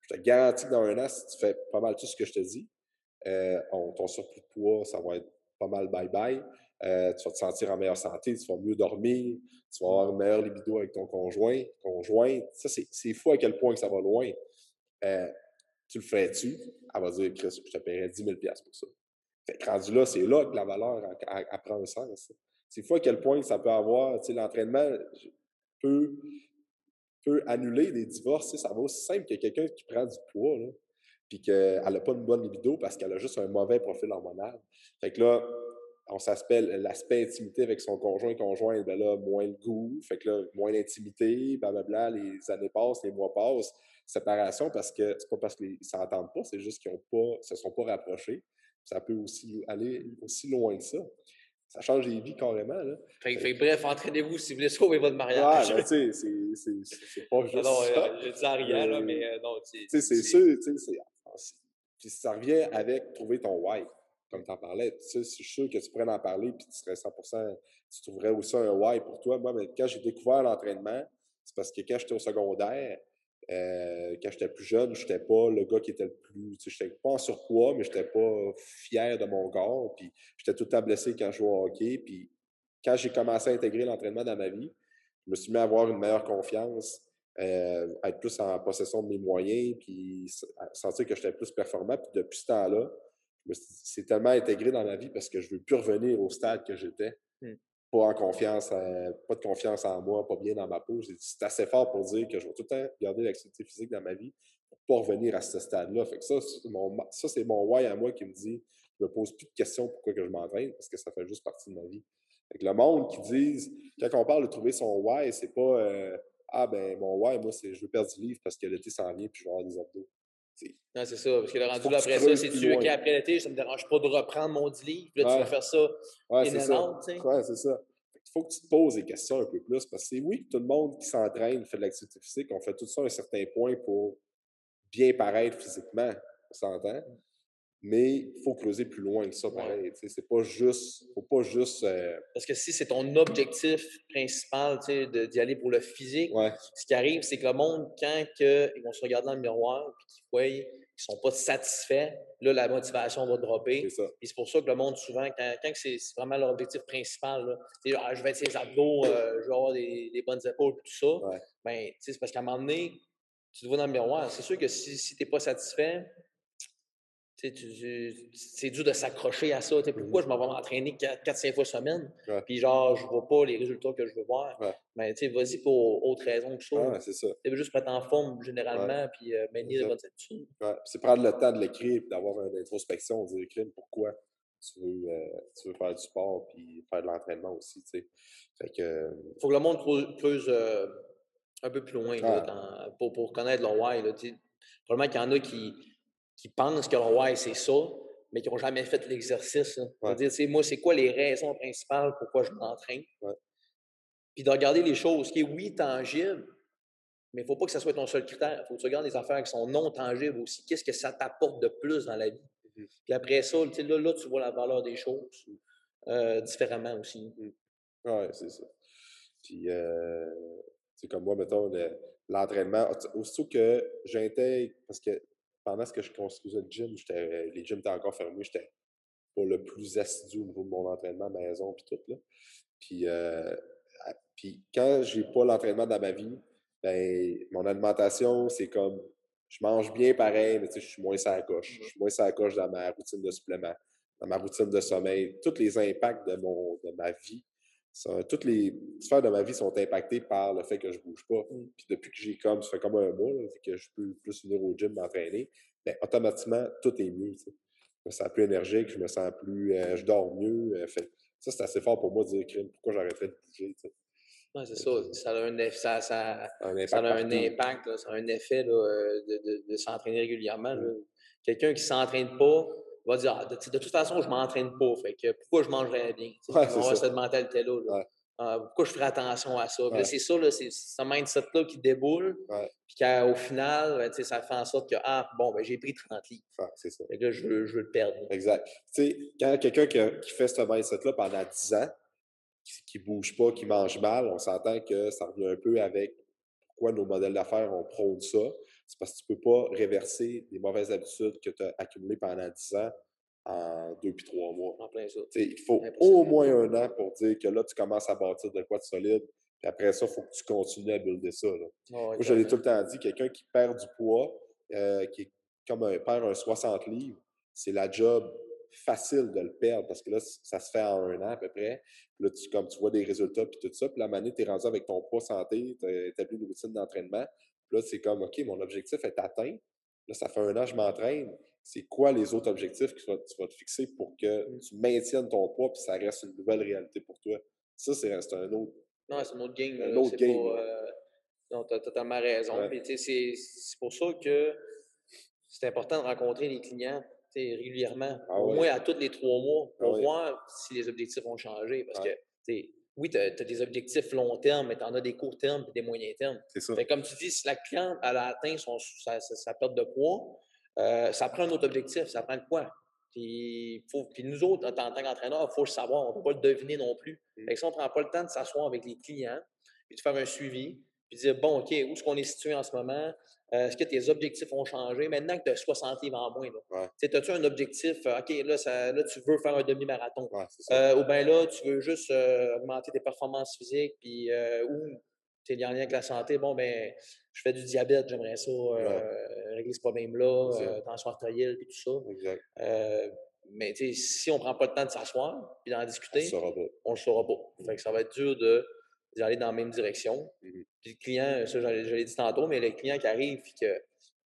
Je te garantis que dans un an, si tu fais pas mal tout ce que je te dis, euh, ton surplus de poids, ça va être pas mal bye-bye. Euh, tu vas te sentir en meilleure santé, tu vas mieux dormir, tu vas avoir une meilleure libido avec ton conjoint. Conjoint, ça, c'est fou à quel point que ça va loin. Euh, tu le fais-tu? Elle va dire, Chris, je te paierais 10 000 pour ça. Fait que rendu là, c'est là que la valeur prend un sens. C'est fou à quel point ça peut avoir, tu sais, l'entraînement peut, peut annuler des divorces. Ça va aussi simple que quelqu'un qui prend du poids, là, puis qu'elle n'a pas une bonne libido parce qu'elle a juste un mauvais profil hormonal. Fait que là, on s'appelle l'aspect intimité avec son conjoint conjoint, ben là, moins le goût, fait que là, moins d'intimité, blablabla, les années passent, les mois passent, séparation parce que c'est pas parce qu'ils s'entendent pas, c'est juste qu'ils ont pas, se sont pas rapprochés. Ça peut aussi aller aussi loin que ça. Ça change les vies carrément. Là. Fait, bref, entraînez-vous si vous voulez sauver votre mariage. Ouais, tu sais, c'est pas juste non, ça. je dis rien, là, mais euh, non, tu sais. c'est sûr, tu sais, puis ça revient avec trouver ton why, comme tu en parlais. Tu sais, je suis sûr que tu pourrais en parler, puis tu serais 100% tu trouverais aussi un why pour toi. Moi, mais quand j'ai découvert l'entraînement, c'est parce que quand j'étais au secondaire, euh, quand j'étais plus jeune, je n'étais pas le gars qui était le plus. Tu sais, je n'étais pas en surpoids, mais je n'étais pas fier de mon corps. Puis j'étais tout le temps blessé quand je jouais au hockey. Puis quand j'ai commencé à intégrer l'entraînement dans ma vie, je me suis mis à avoir une meilleure confiance, euh, être plus en possession de mes moyens, puis sentir que j'étais plus performant. Puis depuis ce temps-là, c'est tellement intégré dans ma vie parce que je ne veux plus revenir au stade que j'étais. Mmh. Pas en confiance, euh, pas de confiance en moi, pas bien dans ma peau. C'est assez fort pour dire que je vais tout le temps garder l'activité physique dans ma vie pour pas revenir à ce stade-là. Fait que ça, c'est mon, ça, c'est mon why à moi qui me dit je me pose plus de questions pourquoi que je m'entraîne parce que ça fait juste partie de ma vie. Fait que le monde qui dit, quand on parle de trouver son why, c'est pas euh, ah, ben, mon ouais, moi, c'est je veux perdre du livre parce que l'été s'en vient puis je vais avoir des abdos. Non, c'est ça. Parce que le rendu là, après ça, c'est tu OK, après l'été, ça ne me dérange pas de reprendre mon 10 livres. Puis là, tu vas faire ça ouais, c'est ça. Ouais, c'est ça. Il faut que tu te poses des questions un peu plus parce que c'est oui, tout le monde qui s'entraîne fait de l'activité physique, on fait tout ça à un certain point pour bien paraître physiquement. On s'entend. Mais il faut creuser plus loin que ça, pareil. C'est pas juste. Faut pas juste. Euh, Parce que si c'est ton objectif principal d'y aller pour le physique, ce qui arrive, c'est que le monde, quand que, ils vont se regarder dans le miroir et qu'ils voient qu'ils ne sont pas satisfaits, là, la motivation va dropper. Et c'est pour ça que le monde, souvent, quand, quand c'est vraiment leur objectif principal, là, ah, je vais être ses abdos, euh, je vais avoir des, bonnes épaules, tout ça, ben, c'est parce qu'à un moment donné, tu te vois dans le miroir. C'est sûr que si, si tu n'es pas satisfait, c'est dur de s'accrocher à ça. pourquoi je m'en vais m'entraîner 4-5 fois semaine, puis genre, je vois pas les résultats que je veux voir. Mais tu vas-y pour autre raison que ça. c'est ça. Juste être en forme généralement, puis euh, maintenir de bonnes habitudes. C'est prendre le temps de l'écrire, d'avoir une introspection, de dire pourquoi tu veux, euh, tu veux faire du sport, puis faire de l'entraînement aussi. Fait que... faut que le monde creuse euh, un peu plus loin pour, pour connaître leur why. Là, probablement qu'il y en a qui qui pensent que le c'est ça, mais qui n'ont jamais fait l'exercice. Ouais. dire, moi, c'est quoi les raisons principales pourquoi je m'entraîne? Puis de regarder les choses qui est, oui, tangibles, mais il ne faut pas que ça soit ton seul critère. Il faut que tu regardes les affaires qui sont non tangibles aussi. Qu'est-ce que ça t'apporte de plus dans la vie? Mmh Puis après ça, là, là, tu vois la valeur des choses euh, différemment aussi. Mmh. Oui, c'est ça. Puis, euh, c'est comme moi, mettons, l'entraînement. Aussitôt que j'intègre, parce que pendant ce que je construisais le gym, les gyms étaient encore fermés, j'étais pas le plus assidu au niveau de mon entraînement maison puis tout. Là. Puis, euh, puis quand j'ai pas l'entraînement dans ma vie, ben, mon alimentation, c'est comme je mange bien pareil, mais je suis moins sur la coche. Je suis moins sur la coche dans ma routine de supplément, dans ma routine de sommeil. Tous les impacts de, mon, de ma vie toutes les sphères de ma vie sont impactées par le fait que je ne bouge pas. Mm. Puis depuis que j'ai comme, ça fait comme un mois, que je peux plus venir au gym m'entraîner, ben, automatiquement, tout est mieux. Je me sens plus énergique, je me sens plus. Euh, je dors mieux. Euh, fait, ça, c'est assez fort pour moi de dire pourquoi j'arrêterais de bouger. Oui, c'est ça. Ça a un, ça, ça, un impact. Ça a un, impact ça a un effet euh, de, de, de s'entraîner régulièrement. Mm. Quelqu'un qui ne s'entraîne pas, va dire ah, de, toute façon, je ne m'entraîne pas. Fait que pourquoi je mangerais bien? Ouais, cette mentalité-là. Ah, pourquoi je ferais attention à ça? C'est ça, c'est ce mindset-là qui déboule. Puis qu'au final, ben, ça fait en sorte que ah, bon, ben, j'ai pris 30 livres. c'est ça. là, je, veux, je veux le perdre. Exact. quand quelqu'un qui, fait ce mindset-là pendant 10 ans, qui ne bouge pas, qui mange mal, on s'entend que ça revient un peu avec pourquoi nos modèles d'affaires ont prône ça c'est parce que tu ne peux pas réverser des mauvaises habitudes que tu as accumulées pendant 10 ans en deux puis trois mois. En plein ça. il faut au moins un an pour dire que là, tu commences à bâtir de quoi de solide. Puis après ça, il faut que tu continues à builder ça. Moi, je l'ai tout le temps dit, quelqu'un qui perd du poids, euh, qui est comme un, perd un 60 livres, c'est la job facile de le perdre parce que là, ça se fait en un an à peu près. là, tu, comme tu vois des résultats puis tout ça, puis la manée, tu es rendu avec ton poids santé, tu as établi une routine d'entraînement. Puis là, c'est comme, OK, mon objectif est atteint. Là, ça fait un an que je m'entraîne. C'est quoi les autres objectifs que tu vas, te fixer pour que mm. tu maintiennes ton poids puis ça reste une nouvelle réalité pour toi? Ça, c'est un autre. Non, c'est un autre game. Un autre game. Euh, non, tu as totalement raison. C'est pour ça que c'est important de rencontrer les clients régulièrement, ah au moins à tous les trois mois, ah pour voir si les objectifs ont changé. Parce que, oui, tu as, des objectifs long terme, mais tu en as des court terme et des moyens termes. C'est ça. comme tu dis, si la cliente a atteint son, sa, perte de poids, euh, ça prend un autre objectif. Ça prend? Puis, faut, puis nous autres, en tant qu'entraîneur, il faut le savoir. On ne peut pas le deviner non plus. Mmh. si on ne prend pas le temps de s'asseoir avec les clients, puis de faire un suivi, puis dire, bon, OK, où est-ce qu'on est situé en ce moment? Euh, est-ce que tes objectifs ont changé? Maintenant que tu as 60 livres en moins, as-tu un objectif? Euh, OK, là, ça, là, tu veux faire un demi-marathon? Euh, ou bien là, tu veux juste augmenter tes performances physiques, puis ou tu es en lien avec la santé. Bon, ben, je fais du diabète, j'aimerais ça, régler ce problème-là, tension artérielle, puis tout ça. Exact. mais si on ne prend pas le temps de s'asseoir et d'en discuter, on ne le saura pas. Fait que ça va être dur de d'aller dans la même direction. Mmh puis le client, ça, je l'ai dit tantôt, mais le client qui arrive et que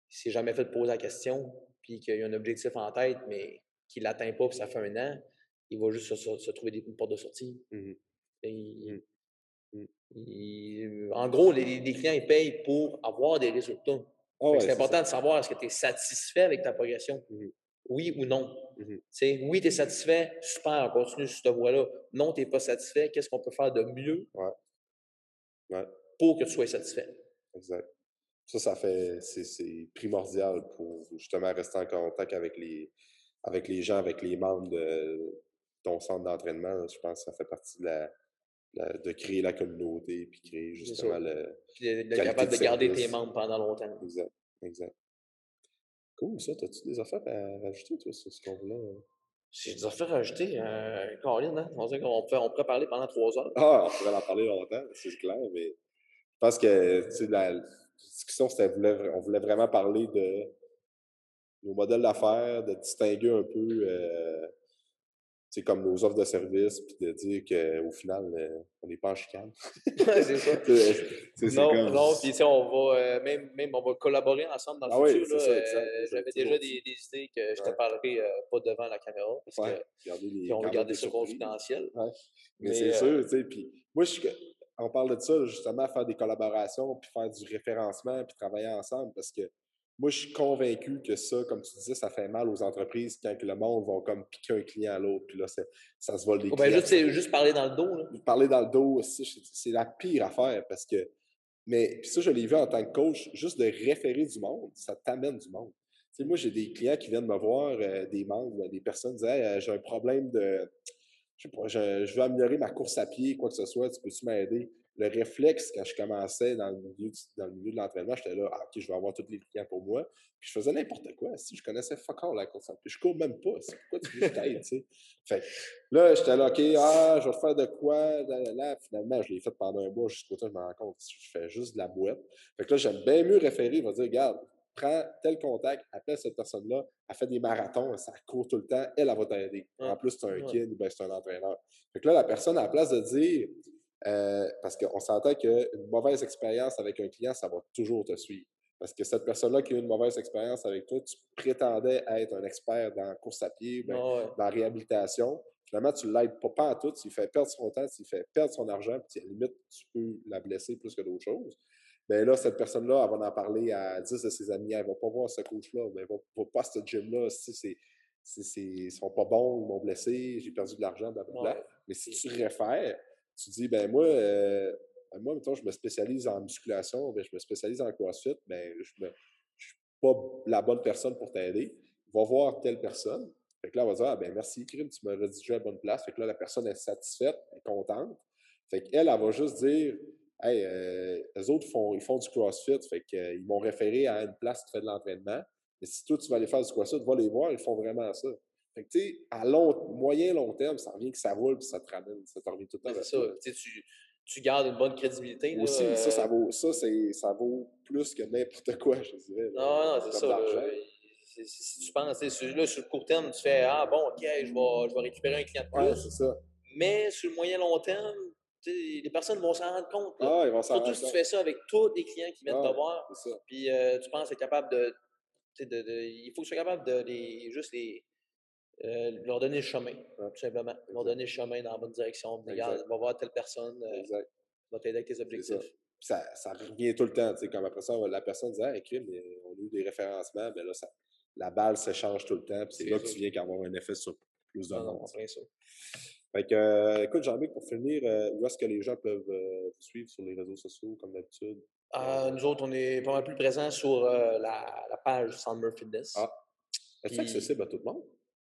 s'est jamais fait de poser la question, puis qu'il a un objectif en tête, mais qu'il ne l'atteint pas, puis ça fait un an, il va juste se, trouver des portes de sortie. Mmh mmh. en gros, les, clients, ils payent pour avoir des résultats. Ah c'est important de savoir est-ce que tu es satisfait avec ta progression? Oui ou non. Oui, tu es satisfait, super, continue sur cette voie-là. Non, tu n'es pas satisfait, qu'est-ce qu'on peut faire de mieux? Pour que tu sois satisfait. Exact. Ça, ça fait, c'est primordial pour justement rester en contact avec les, avec les gens, avec les membres de ton centre d'entraînement. Je pense que ça fait partie de la, de créer la communauté puis créer justement le. Puis capable de, garder tes membres pendant longtemps. Exact. Exact. Cool, ça. As-tu des affaires à rajouter, toi, sur ce qu'on voulait? J'ai des affaires à rajouter. Euh, Caroline, hein? On, on pourrait parler pendant trois heures. Ah, on pourrait en parler longtemps, c'est clair, mais je pense que la discussion, c'était on voulait vraiment parler de nos modèles d'affaires, de distinguer un peu euh, comme nos offres de services, puis de dire qu'au final, euh, on n'est pas en chicane. c'est ça. non, non, puis on va euh, même, même on va collaborer ensemble dans le ah futur. Euh, j'avais déjà des, des, idées que je te parlerai pas devant la caméra. Parce ouais. que, on va garder ça confidentiel. Mais, c'est sûr, tu sais. Puis moi, je on parle de ça, justement, faire des collaborations, puis faire du référencement, puis travailler ensemble, parce que moi, je suis convaincu que ça, comme tu disais, ça fait mal aux entreprises quand le monde va comme piquer un client à l'autre, puis là, ça se vole des oh, ben juste, juste, parler dans le dos. Là. Parler dans le dos, c'est la pire affaire, parce que... Mais puis ça, je l'ai vu en tant que coach, juste de référer du monde, ça t'amène du monde. Moi, j'ai des clients qui viennent me voir, euh, des membres, des personnes disent hey, j'ai un problème de je sais pas, je, veux améliorer ma course à pied, quoi que ce soit, tu peux-tu m'aider? Le réflexe, quand je commençais dans le milieu, dans le milieu de l'entraînement, j'étais là, ah, OK, je vais avoir tous les clients pour moi. Puis je faisais n'importe quoi. Si je connaissais fuck all la course pied, je cours même pas. C'est pourquoi tu veux que tu sais? Fait là, j'étais là, OK, ah, je vais faire de quoi? Là, Finalement, je l'ai fait pendant un mois jusqu'au temps je me rends compte je fais juste de la boîte. Fait que là, j'aime bien mieux référer, il va dire, regarde, prends tel contact, appelle cette personne-là, elle fait des marathons, ça court tout le temps, elle, elle va t'aider. En plus, c'est un kid, ben, c'est un entraîneur. Fait que là, la personne, à la place de dire, euh, parce qu'on s'entend qu'une mauvaise expérience avec un client, ça va toujours te suivre. Parce que cette personne-là qui a eu une mauvaise expérience avec toi, tu prétendais être un expert dans la course à pied, ben, dans la réhabilitation. Finalement, tu ne l'aides pas, pas en tout, tu lui fais perdre son temps, tu lui fais perdre son argent, puis à la limite, tu peux la blesser plus que d'autres choses ben là, cette personne-là, elle va en parler à 10 de ses amis. Elle ne va pas voir ce coach-là, mais elle ne va, pas à ce gym-là. Si ils ne sont pas bons, ils m'ont blessé, j'ai perdu de l'argent, blablabla. Mais si tu réfères, tu dis, ben moi, euh, moi, je me spécialise en musculation, ben, je me spécialise en CrossFit, ben, je ne suis pas la bonne personne pour t'aider. Va voir telle personne. Fait que là, on va dire, ah, ben merci, Krim, tu m'as redirigé à la bonne place. Fait que là, la personne est satisfaite, est contente. Fait qu'elle, elle va juste dire, Hey, euh, eux autres, font, ils font du CrossFit, fait qu'ils m'ont référé à une place qui fait de l'entraînement. Mais si toi, tu vas aller faire du CrossFit, va les voir, ils font vraiment ça. Fait que, tu sais, à long, moyen, long terme, ça revient que ça roule puis ça te ramène, ça te revient tout le temps. C'est ça. Tu, tu gardes une bonne crédibilité. Aussi, ça, ça vaut, ça, ça vaut plus que n'importe quoi, je dirais. non, non, c'est ça. si tu penses, là, sur le court terme, tu fais Ah bon, OK, je vais, je vais récupérer un client de plus. Ouais, c'est ça. Mais sur le moyen long terme, les personnes vont s'en rendre compte. Ah, ils vont Surtout rendre si tu fais ça avec tous les clients qui viennent Ah, te voir. Puis euh, tu penses être capable de, de, de- Il faut que tu sois capable de les, juste les, euh, leur donner le chemin, tout simplement. Leur donner le chemin dans la bonne direction. Regarde, va voir telle personne, euh, Exact. va t'aider avec tes objectifs. Ça, ça revient tout le temps. Comme après ça, la personne dit Ah, mais on a eu des référencements. Ben là, ça, la balle s'échange tout le temps. Puis c'est là que tu viens qu'avoir un effet sur plus de monde. Fait que, euh, écoute, Jean-Luc, pour finir, euh, où est-ce que les gens peuvent euh, vous suivre sur les réseaux sociaux, comme d'habitude? Euh, nous autres, on est pas mal plus présents sur la, la page Summer Fitness. Ah, Est-ce Puis- accessible à tout le monde?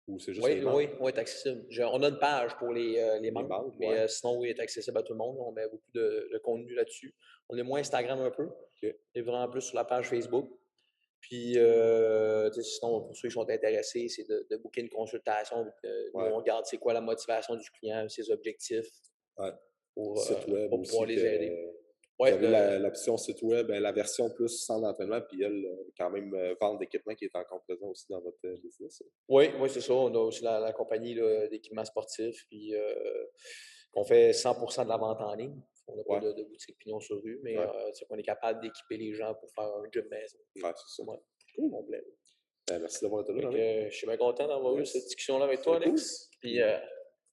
Ou c'est juste Oui, oui, oui, est accessible. Je- on a une page pour les, euh, les membres, membres, mais ouais. euh, sinon, oui, est accessible à tout le monde. On met beaucoup de, de contenu là-dessus. On est moins Instagram un peu. OK. On est vraiment plus sur la page Facebook. Puis, euh, sinon, pour ceux qui sont intéressés, c'est de, de booker une consultation. où on regarde c'est quoi la motivation du client, ses objectifs. Ouais. Pour, pour pouvoir les aider. L'option site web, ben, la version plus sans entraînement, puis elle, euh, quand même, euh, vente d'équipement qui est encore présent aussi dans votre euh, business. Oui, oui, c'est ça. On a aussi la, la compagnie d'équipements sportifs, puis euh, qu'on fait 100% de la vente en ligne. On n'a Ouais. pas de, de boutique pignon sur rue, mais Ouais. euh, c'est qu'on est capable d'équiper les gens pour faire un gym maison. Ouais, c'est ça. Ouais. Cool. Ben, merci d'avoir été là. Euh, je suis bien content d'avoir eu cette discussion-là avec toi, cool. Alex. Puis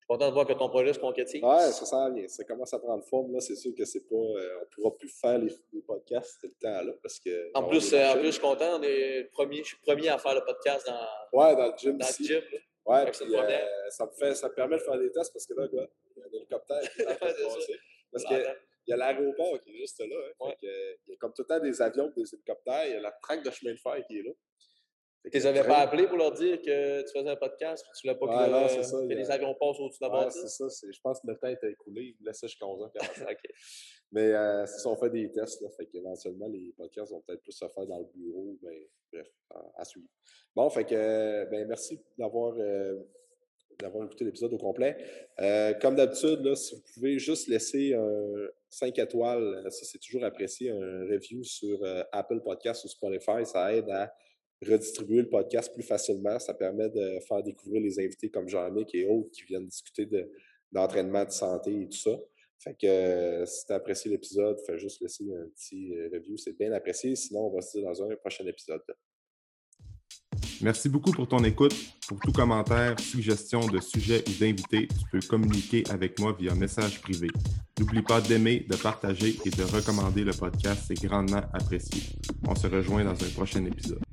suis content de voir que ton projet se concrétise. Ouais, ça sent bien. Ça commence à prendre forme. Là, c'est sûr que c'est pas. euh, on pourra plus faire les, les podcasts le temps là parce que. en, plus, euh, en plus, je suis content. On est premier, je suis le premier à faire le podcast dans, Ouais, dans le gym dans ici. le gym. Ouais, que puis, euh, ça, me fait, ça me permet de faire des tests parce que là, gars, il y a un hélicoptère qui est en train de C'est ça. passer. Parce qu'il l'entend. y a l'aéroport qui est juste là. Hein, Ouais. Que, il y a comme tout le temps des avions, des hélicoptères. Il y a la traque de chemin de fer qui est là. Tu les avais pas appelés pour leur dire que tu faisais un podcast, puis tu l'as pas que, non, le- c'est ça, que les avions passent au-dessus de la c'est ça. Je pense que le temps était écoulé. Il me laissait jusqu'à 11h45. OK. Mais euh, ça, on fait des tests. Là, fait qu'éventuellement, les podcasts vont peut-être plus se faire dans le bureau. Mais bref, à, à suivre. Bon, fait que euh, ben, merci d'avoir euh, d'avoir écouté l'épisode au complet. Euh, comme d'habitude, là, si vous pouvez juste laisser un 5 étoiles, euh, ça c'est toujours apprécié, un review sur euh, Apple Podcast ou Spotify, ça aide à redistribuer le podcast plus facilement. Ça permet de faire découvrir les invités comme Jean-Mic et autres qui viennent discuter de- d'entraînement, de, santé et tout ça. Fait que euh, si tu apprécié l'épisode, fais juste laisser un petit euh, review, c'est bien apprécié. Sinon, on va se dire dans un prochain épisode. Merci beaucoup pour ton écoute. Pour tout commentaire, suggestion de sujet ou d'invité, tu peux communiquer avec moi via message privé. N'oublie pas d'aimer, de partager et de recommander le podcast, c'est grandement apprécié. On se rejoint dans un prochain épisode.